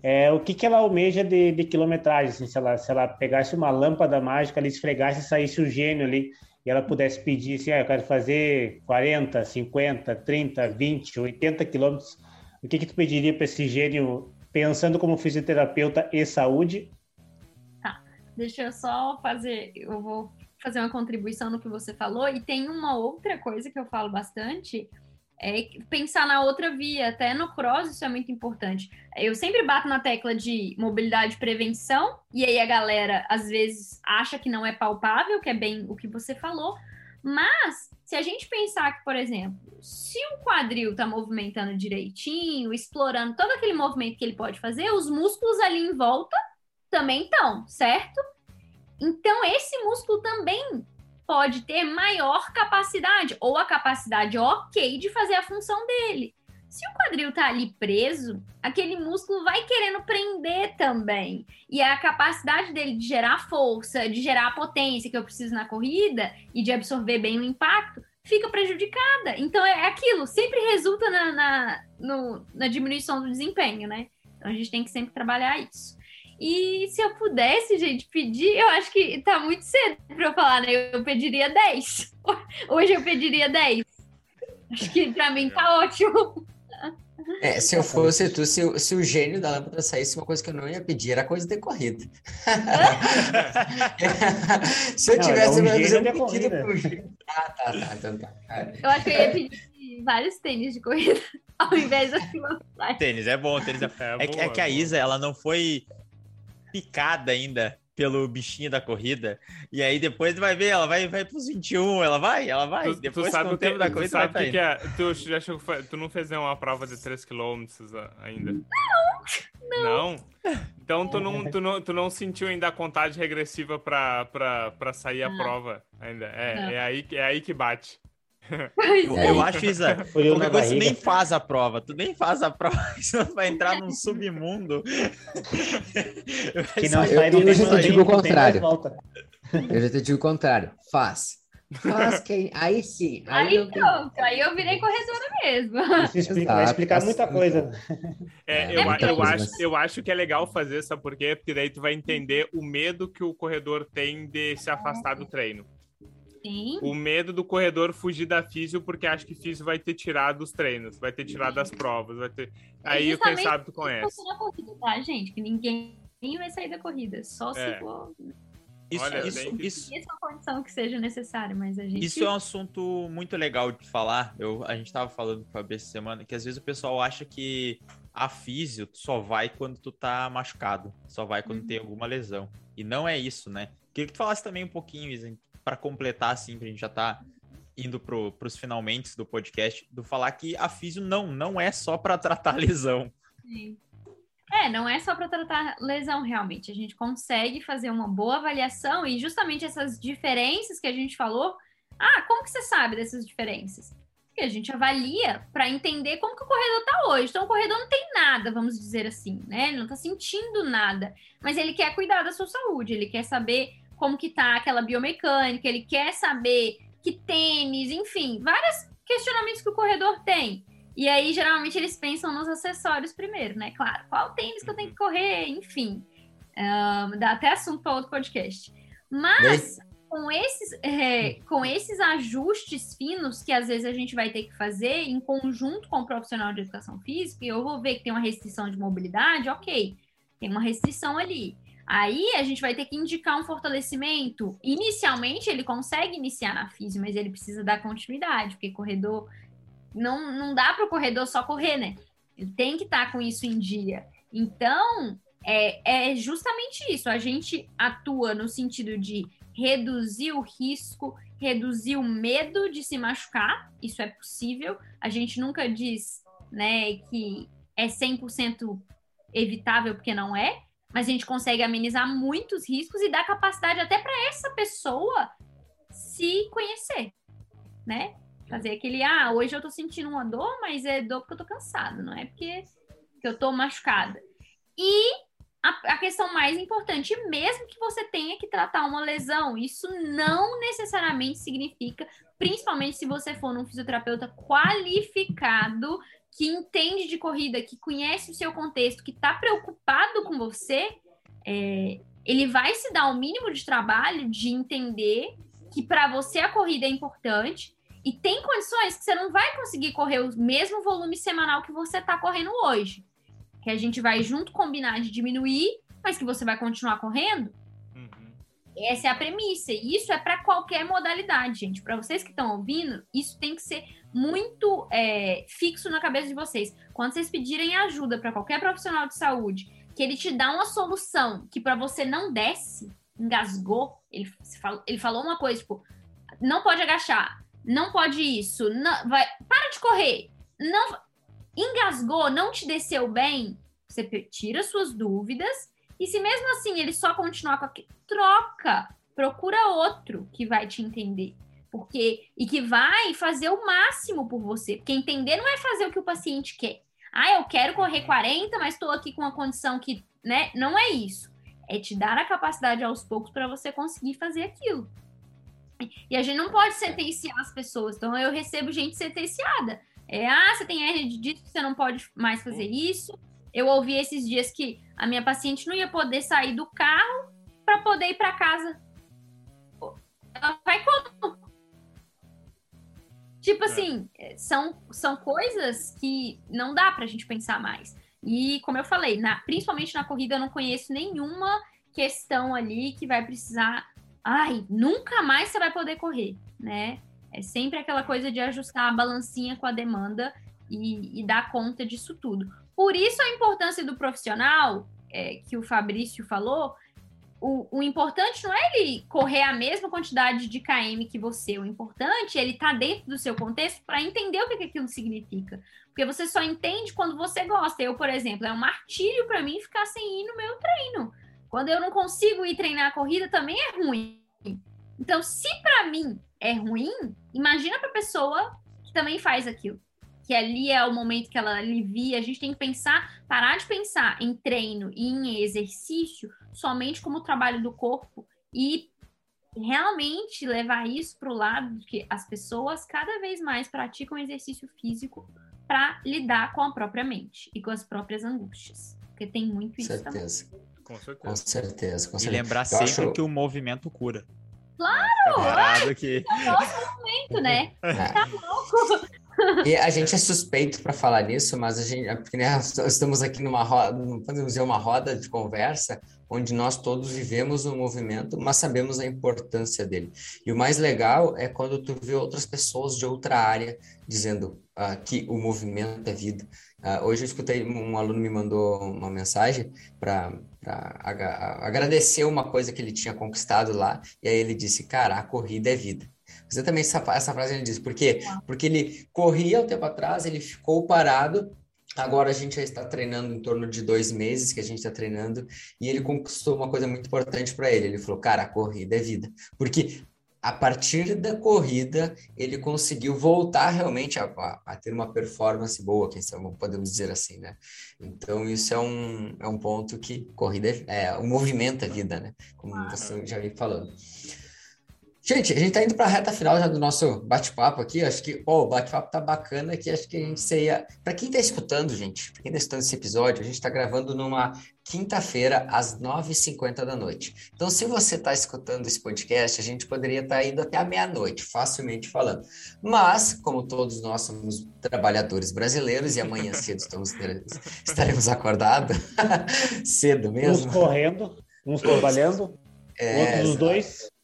é, o que, que ela almeja de, de quilometragem, assim, se, ela, se ela pegasse uma lâmpada mágica ali, esfregasse e saísse o gênio ali, e ela pudesse pedir assim, ah, eu quero fazer 40, 50, 30, 20, 80 quilômetros, o que, que tu pediria para esse gênio, pensando como fisioterapeuta e saúde? Tá, deixa eu só fazer, eu vou fazer uma contribuição no que você falou, e tem uma outra coisa que eu falo bastante, é pensar na outra via. Até no cross isso é muito importante. Eu sempre bato na tecla de mobilidade e prevenção, e aí a galera às vezes acha que não é palpável, que é bem o que você falou. Mas se a gente pensar que, por exemplo, se o quadril está movimentando direitinho, explorando todo aquele movimento que ele pode fazer, os músculos ali em volta também estão, certo? Então, esse músculo também pode ter maior capacidade, ou a capacidade ok de fazer a função dele. Se o quadril tá ali preso, aquele músculo vai querendo prender também. E a capacidade dele de gerar força, de gerar a potência que eu preciso na corrida e de absorver bem o impacto, fica prejudicada. Então é aquilo, sempre resulta na, na, no, na diminuição do desempenho, né? Então a gente tem que sempre trabalhar isso. E se eu pudesse, gente, pedir, eu acho que tá muito cedo para eu falar, né? Eu pediria 10. Hoje eu pediria 10. Acho que para mim tá ótimo. É, se eu fosse tu, se, se o gênio da lâmpada saísse, uma coisa que eu não ia pedir era coisa de corrida. se eu tivesse não, um pedido pro gênio. Ah, tá, tá, então tá. Eu acho que eu ia pedir vários tênis de corrida ao invés da Tênis é bom, tênis é, é, é, é que a Isa, ela não foi picada ainda pelo bichinho da corrida. E aí depois vai ver, ela vai, vai pros 21, ela vai, ela vai. Tu, depois tu sabe o tempo da corrida sabe vai que, que é, tu já chegou, tu não fez uma prova de 3 km ainda? Não, Não? Então tu não, tu, não, tu não sentiu ainda a contagem regressiva pra, pra, pra sair a Não. prova ainda. É, Não. é, aí, é aí que bate. Eu, é. eu acho, Isa, Frio qualquer coisa, tu nem faz a prova. Tu nem faz a prova, senão tu vai entrar num submundo. Que não Eu- sai, eu tem já te digo o contrário. Eu já te digo o contrário. Faz. Faz que aí sim. Aí, Aí eu pronto, aí eu virei corredora mesmo. Isso explica, vai explicar muita coisa. É, É, eu, muita eu, coisa, acho, mas- eu acho que é legal fazer, sabe por quê? Porque daí tu vai entender o medo que o corredor tem de se afastar do treino. Sim. O medo do corredor fugir da físio, porque acha que físio vai ter tirado os treinos, vai ter tirado as provas, vai ter. Aí, quem justamente sabe tu isso conhece. na corrida, tá, gente? Que ninguém vai sair da corrida. Só É. se for Isso, Olha, isso, que- isso, essa condição que seja necessária, mas a gente. Isso é um assunto muito legal de falar. Eu, a gente tava falando com a essa semana que às vezes o pessoal acha que a físio só vai quando tu tá machucado, só vai quando Uhum. tem alguma lesão. E não é isso, né? Queria que tu falasse também um pouquinho, Isa, para completar, assim, pra gente já tá indo pro, pros finalmente do podcast, do falar que a físio não, não é só para tratar lesão. Sim. É, não é só para tratar lesão realmente. A gente consegue fazer uma boa avaliação e justamente essas diferenças que a gente falou. Ah, como que você sabe dessas diferenças? Porque a gente avalia para entender como que o corredor tá hoje. Então o corredor não tem nada, vamos dizer assim, né? Ele não tá sentindo nada, mas ele quer cuidar da sua saúde, ele quer saber como que tá aquela biomecânica, ele quer saber que tênis, enfim, vários questionamentos que o corredor tem. E aí, geralmente, eles pensam nos acessórios primeiro, né? Claro, qual tênis que eu tenho que correr, enfim. Ahn, dá até assunto para outro podcast. Mas com esses, é, com esses ajustes finos que às vezes a gente vai ter que fazer em conjunto com o profissional de educação física, eu vou ver que tem uma restrição de mobilidade, ok, tem uma restrição ali. Aí a gente vai ter que indicar um fortalecimento. Inicialmente ele consegue iniciar na física, mas ele precisa dar continuidade, porque corredor não, não dá para o corredor só correr, né? Ele tem que estar com isso em dia. Então, é, é justamente isso. A gente atua no sentido de reduzir o risco, reduzir o medo de se machucar. Isso é possível. A gente nunca diz, né, que é 100% evitável, porque não é. Mas a gente consegue amenizar muitos riscos e dar capacidade até para essa pessoa se conhecer, né? Fazer aquele, ah, hoje eu tô sentindo uma dor, mas é dor porque eu tô cansado, não é porque que eu tô machucada. E a, a questão mais importante, mesmo que você tenha que tratar uma lesão, isso não necessariamente significa, principalmente se você for num fisioterapeuta qualificado, que entende de corrida, que conhece o seu contexto, que está preocupado com você, é, ele vai se dar o mínimo de trabalho de entender que para você a corrida é importante e tem condições que você não vai conseguir correr o mesmo volume semanal que você está correndo hoje. Que a gente vai junto combinar de diminuir, mas que você vai continuar correndo. Uhum. Essa é a premissa. E isso é para qualquer modalidade, gente. Para vocês que estão ouvindo, isso tem que ser muito é, fixo na cabeça de vocês. Quando vocês pedirem ajuda para qualquer profissional de saúde, que ele te dá uma solução que para você não desce, engasgou, ele, falou, ele falou uma coisa, tipo, não pode agachar, não pode isso, não, vai, para de correr, não engasgou, não te desceu bem, você tira suas dúvidas e se mesmo assim ele só continuar com aquilo, troca, procura outro que vai te entender. Porque, e que vai fazer o máximo por você. Porque entender não é fazer o que o paciente quer. Ah, eu quero correr 40, mas estou aqui com uma condição que, né? Não é isso. É te dar a capacidade aos poucos para você conseguir fazer aquilo. E a gente não pode sentenciar as pessoas. Então, eu recebo gente sentenciada. É, ah, você tem hernia de disco, você não pode mais fazer isso. Eu ouvi esses dias que a minha paciente não ia poder sair do carro para poder ir para casa. Ela vai como? Tipo assim, são, são coisas que não dá pra gente pensar mais. E, como eu falei, na, principalmente na corrida, eu não conheço nenhuma questão ali que vai precisar. Ai, nunca mais você vai poder correr, né? É sempre aquela coisa de ajustar a balancinha com a demanda e, e dar conta disso tudo. Por isso a importância do profissional, é, que o Fabrício falou, o, o importante não é ele correr a mesma quantidade de KM que você. O importante é ele estar tá dentro do seu contexto para entender o que, que aquilo significa. Porque você só entende quando você gosta. Eu, por exemplo, é um martírio para mim ficar sem ir no meu treino. Quando eu não consigo ir treinar a corrida, também é ruim. Então, se para mim é ruim, imagina para a pessoa que também faz aquilo. Que ali é o momento que ela alivia. A gente tem que pensar, parar de pensar em treino e em exercício somente como trabalho do corpo e realmente levar isso para o lado de que as pessoas cada vez mais praticam exercício físico para lidar com a própria mente e com as próprias angústias. Porque tem muito isso certeza. também. Com certeza. Com certeza, com E certeza. lembrar Eu sempre acho- que o movimento cura. Claro! Aqui. É o nosso momento, né? É. Tá louco? E a gente é suspeito para falar nisso, mas a gente, é porque né, estamos aqui numa roda, podemos dizer uma roda de conversa, onde nós todos vivemos o movimento, mas sabemos a importância dele. E o mais legal é quando tu vê outras pessoas de outra área dizendo ah, que o movimento é vida. Ah, hoje eu escutei, um aluno me mandou uma mensagem para agradecer uma coisa que ele tinha conquistado lá, e aí ele disse, cara, a corrida é vida. Exatamente essa, essa frase ele disse, por quê? Porque ele corria um tempo atrás, ele ficou parado, agora a gente já está treinando em torno de dois meses que a gente está treinando, e ele conquistou uma coisa muito importante para ele, ele falou, cara, a corrida é vida, porque a partir da corrida ele conseguiu voltar realmente a, a- a ter uma performance boa, podemos dizer assim, né? Então isso é um, é um ponto que corrida é, é o movimento é vida, né? Como você já vem falando. Gente, a gente tá indo para a reta final já do nosso bate-papo aqui. Acho que ó, o bate-papo tá bacana aqui. Acho que a gente seria. Para quem tá escutando, gente, para quem tá escutando esse episódio, a gente tá gravando numa quinta-feira, às 9h50 da noite. Então, se você tá escutando esse podcast, a gente poderia estar indo até a meia-noite, facilmente falando. Mas, como todos nós somos trabalhadores brasileiros e amanhã cedo estamos, estaremos acordados, cedo Uns mesmo. correndo, uns trabalhando, É, outros os exato. dois.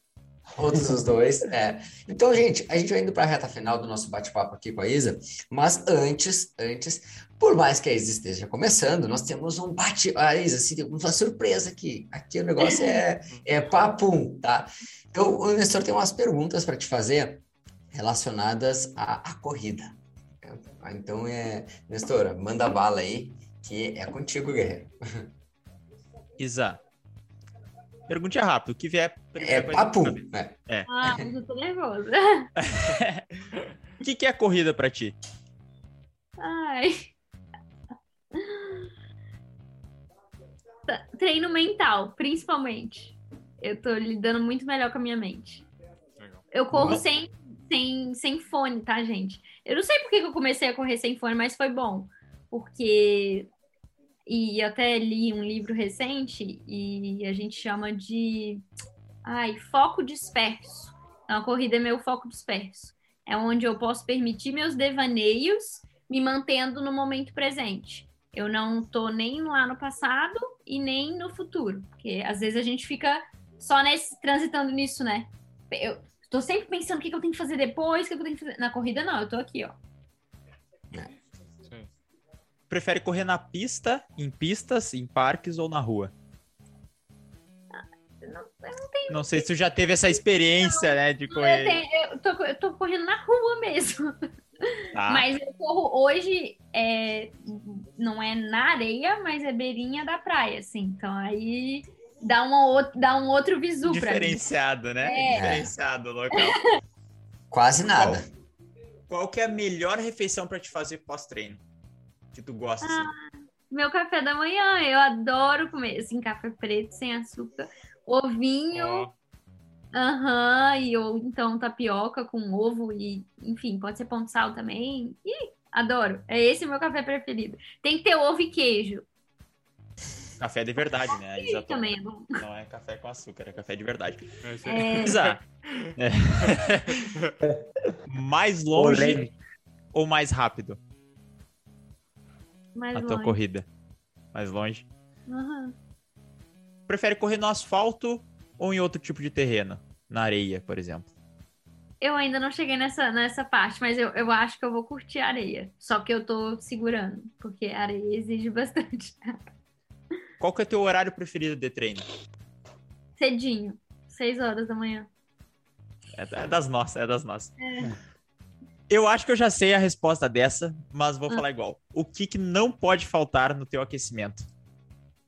Todos os dois, é. Então, gente, a gente vai indo para a reta final do nosso bate-papo aqui com a Isa, mas antes, antes, por mais que a Isa esteja começando, nós temos um bate... A Isa, assim, uma surpresa aqui. Aqui o negócio é, é papum, tá? Então, o Nestor tem umas perguntas para te fazer relacionadas à, à corrida. Então, é... Nestor, manda bala aí, que é contigo, guerreiro. Isa. Pergunte rápido. O que vier. É papum, cabeça. né? Ah, mas eu tô nervosa. O que, que é corrida pra ti? Ai. Tá, Treino mental, principalmente. Eu tô lidando muito melhor com a minha mente. Eu corro sem, sem, sem fone, tá, gente? Eu não sei por que que eu comecei a correr sem fone, mas foi bom. Porque. E até li um livro recente e a gente chama de. Ai, foco disperso. Então, a corrida é meu foco disperso. É onde eu posso permitir meus devaneios me mantendo no momento presente. Eu não tô nem lá no passado e nem no futuro. Porque às vezes a gente fica só nesse, transitando nisso, né? Eu tô sempre pensando o que, que eu tenho que fazer depois, o que, que eu tenho que fazer. Na corrida, não, eu tô aqui, ó. Prefere correr na pista, em pistas, em parques ou na rua? Não, Não sei se tu já teve essa experiência, né, de Eu, correr. tenho- eu tô, eu tô correndo na rua mesmo. Tá? Mas eu corro hoje, é, não é na areia, mas é beirinha da praia, assim. Então aí dá, uma, dá um outro visu pra mim. Diferenciado, né? É. Diferenciado o local. Quase nada. Qual que é a melhor refeição pra te fazer pós-treino? Que tu gosta, assim? Meu café da manhã, eu adoro comer, assim, café preto, sem açúcar, ovinho, aham, e ou então tapioca com ovo e, enfim, pode ser pão de sal também. Ih, adoro. É esse o meu café preferido. Tem que ter ovo e queijo. Café de verdade, né? Isa Isso também é bom. Não é café com açúcar, é café de verdade. É, Isa, é. mais longe ou mais rápido mais a tua longe. corrida? Mais longe. Aham. Prefere correr no asfalto ou em outro tipo de terreno? Na areia, por exemplo. Eu ainda não cheguei nessa, nessa parte, mas eu, eu acho que eu vou curtir a areia. Só que eu tô segurando, porque a areia exige bastante. Qual que é o teu horário preferido de treino? Cedinho, 6 horas da manhã. É, é das nossas, é das nossas. Eu acho que eu já sei a resposta dessa, mas vou Ah. falar igual. O que, que não pode faltar no teu aquecimento?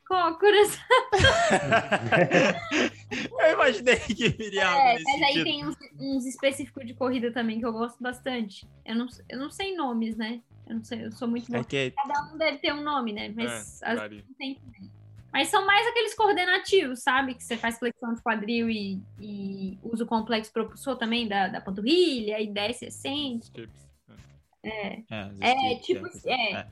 Cócoras. Eu imaginei que viria algo É, nesse mas aí sentido. tem uns, uns específicos de corrida também que eu gosto bastante. Eu não, eu não sei nomes, né? Eu não sei, eu sou muito. É que Cada um deve ter um nome, né? Mas É, as não tem também. Mas são mais aqueles coordenativos, sabe? Que você faz flexão de quadril e, e usa o complexo propulsor também da, da panturrilha, e desce e. Chips. é, É, skips, tipo, é, é.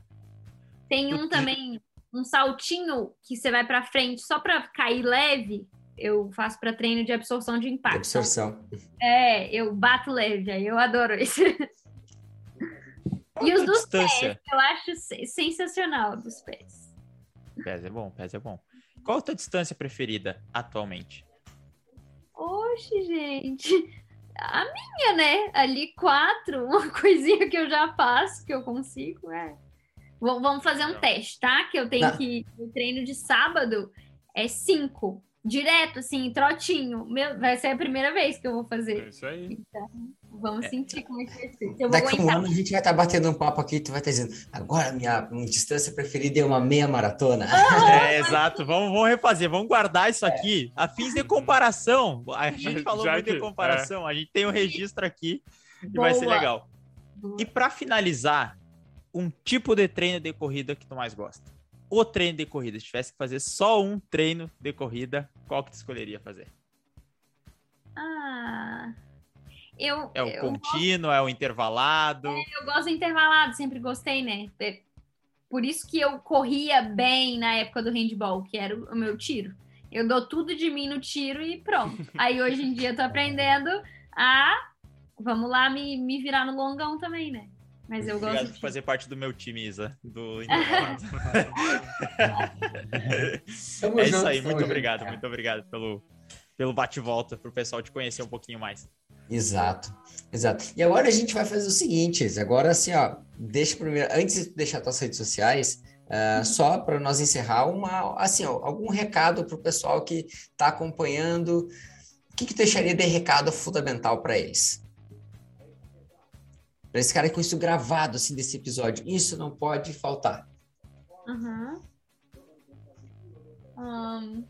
Tem um também, um saltinho que você vai pra frente só pra cair leve. Eu faço pra treino de absorção de impacto. Absorção. É, eu bato leve, aí eu adoro. Qual E os dos distância? Eu acho se- sensacional dos pés. Pés é bom, pés é bom. Qual a tua distância preferida atualmente? Oxe, gente. A minha, né? Ali quatro, uma coisinha que eu já passo, que eu consigo, é. V- Vamos fazer um teste, tá? Que eu tenho Tá. que. O treino de sábado é cinco. Direto, assim, trotinho. Meu, vai ser a primeira vez que eu vou É fazer. isso aí. Vamos sentir como é que vai ser. Se eu vou Daqui a um ano a gente vai estar batendo um papo aqui e tu vai estar dizendo, agora minha minha distância preferida é uma meia maratona. É, exato. Vamos, vamos refazer, vamos guardar isso aqui a fins de comparação. A gente falou Já muito de que- comparação, a gente tem um registro aqui e vai ser Boa. legal. E pra finalizar, um tipo de treino de corrida que tu mais gosta? O treino de corrida, se tivesse que fazer só um treino de corrida, qual que tu escolheria fazer? Ah. Eu, É o eu, contínuo, é o intervalado? eu gosto do intervalado, sempre gostei, né? É Por isso que eu corria bem na época do handball, que era o meu tiro. Eu dou tudo de mim no tiro e pronto. Aí hoje em dia eu tô aprendendo a. Vamos lá me, me virar no longão também, né? Mas eu gosto Obrigado de por fazer parte do meu time, Isa, do é isso aí, muito obrigado, muito obrigado pelo, pelo bate-volta, pro pessoal te conhecer um pouquinho mais. Exato, exato. E agora a gente vai fazer o seguinte, agora assim, ó, deixa primeiro, antes de deixar tuas redes sociais, ah, só para nós encerrar, uma, assim, ó, algum recado para o pessoal que está acompanhando, o que que tu deixaria de recado fundamental para eles? Para esse cara com isso gravado, assim, desse episódio, isso não pode faltar. Uhum. Ahn,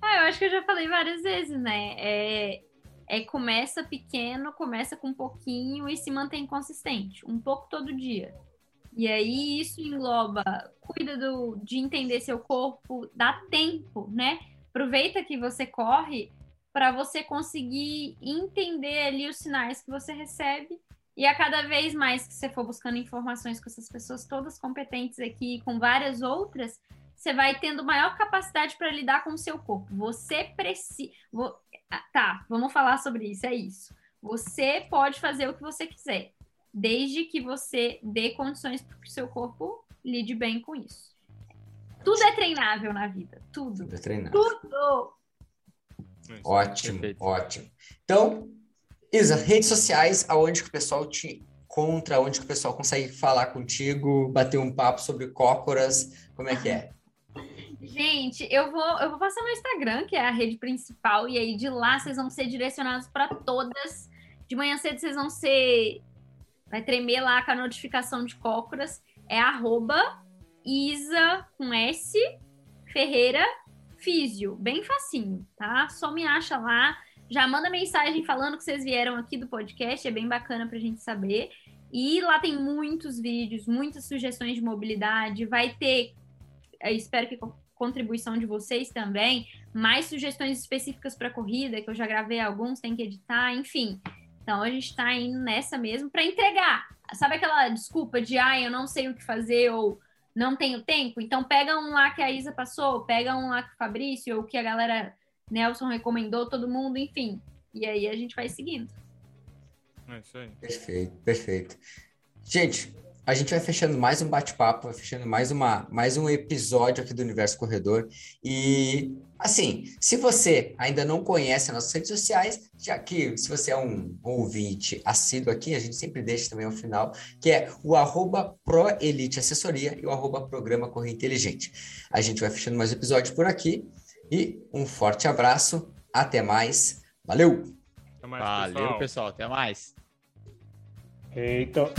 Ah, eu acho que eu já falei várias vezes, né? É, é começa pequeno, começa com um pouquinho e se mantém consistente, um pouco todo dia. E aí isso engloba, cuida do, de entender seu corpo, dá tempo, né? Aproveita que você corre para você conseguir entender ali os sinais que você recebe e a cada vez mais que você for buscando informações com essas pessoas todas competentes aqui, com várias outras, você vai tendo maior capacidade para lidar com o seu corpo. Você precisa. Tá, vamos falar sobre isso. É isso. Você pode fazer o que você quiser, desde que você dê condições para que o seu corpo lide bem com isso. Tudo é treinável na vida. Tudo. Pra treinar. Tudo. É. Ótimo, Perfeito. ótimo. Então, Isa, redes sociais, aonde que o pessoal te encontra, aonde que o pessoal consegue falar contigo, bater um papo sobre cócoras, como é que é? Gente, eu vou, eu vou passar meu Instagram, que é a rede principal, e aí de lá vocês vão ser direcionados para todas. De manhã cedo vocês vão ser. Vai tremer lá com a notificação de cócoras. É arroba Isa com S Ferreira Físio. Bem facinho, tá? Só me acha lá. Já manda mensagem falando que vocês vieram aqui do podcast, é bem bacana pra gente saber. E lá tem muitos vídeos, muitas sugestões de mobilidade. Vai ter, eu espero que contribuição de vocês também, mais sugestões específicas para corrida, que eu já gravei alguns, tem que editar, enfim. Então a gente está indo nessa mesmo para entregar. Sabe aquela desculpa de ah, eu não sei o que fazer ou não tenho tempo? Então pega um lá que a Isa passou, pega um lá que o Fabrício ou que a galera Nelson recomendou, todo mundo, enfim. E aí a gente vai seguindo. É isso aí. Perfeito, perfeito. Gente, a gente vai fechando mais um bate-papo, vai fechando mais, uma, mais um episódio aqui do Universo Corredor. E, assim, se você ainda não conhece as nossas redes sociais, já que se você é um ouvinte assíduo aqui, a gente sempre deixa também ao final, que é o arroba ProElite Assessoria e o arroba Programa Correr Inteligente. A gente vai fechando mais um episódio por aqui. E um forte abraço. Até mais. Valeu! Até mais, Valeu, pessoal. pessoal. Até mais. Eita.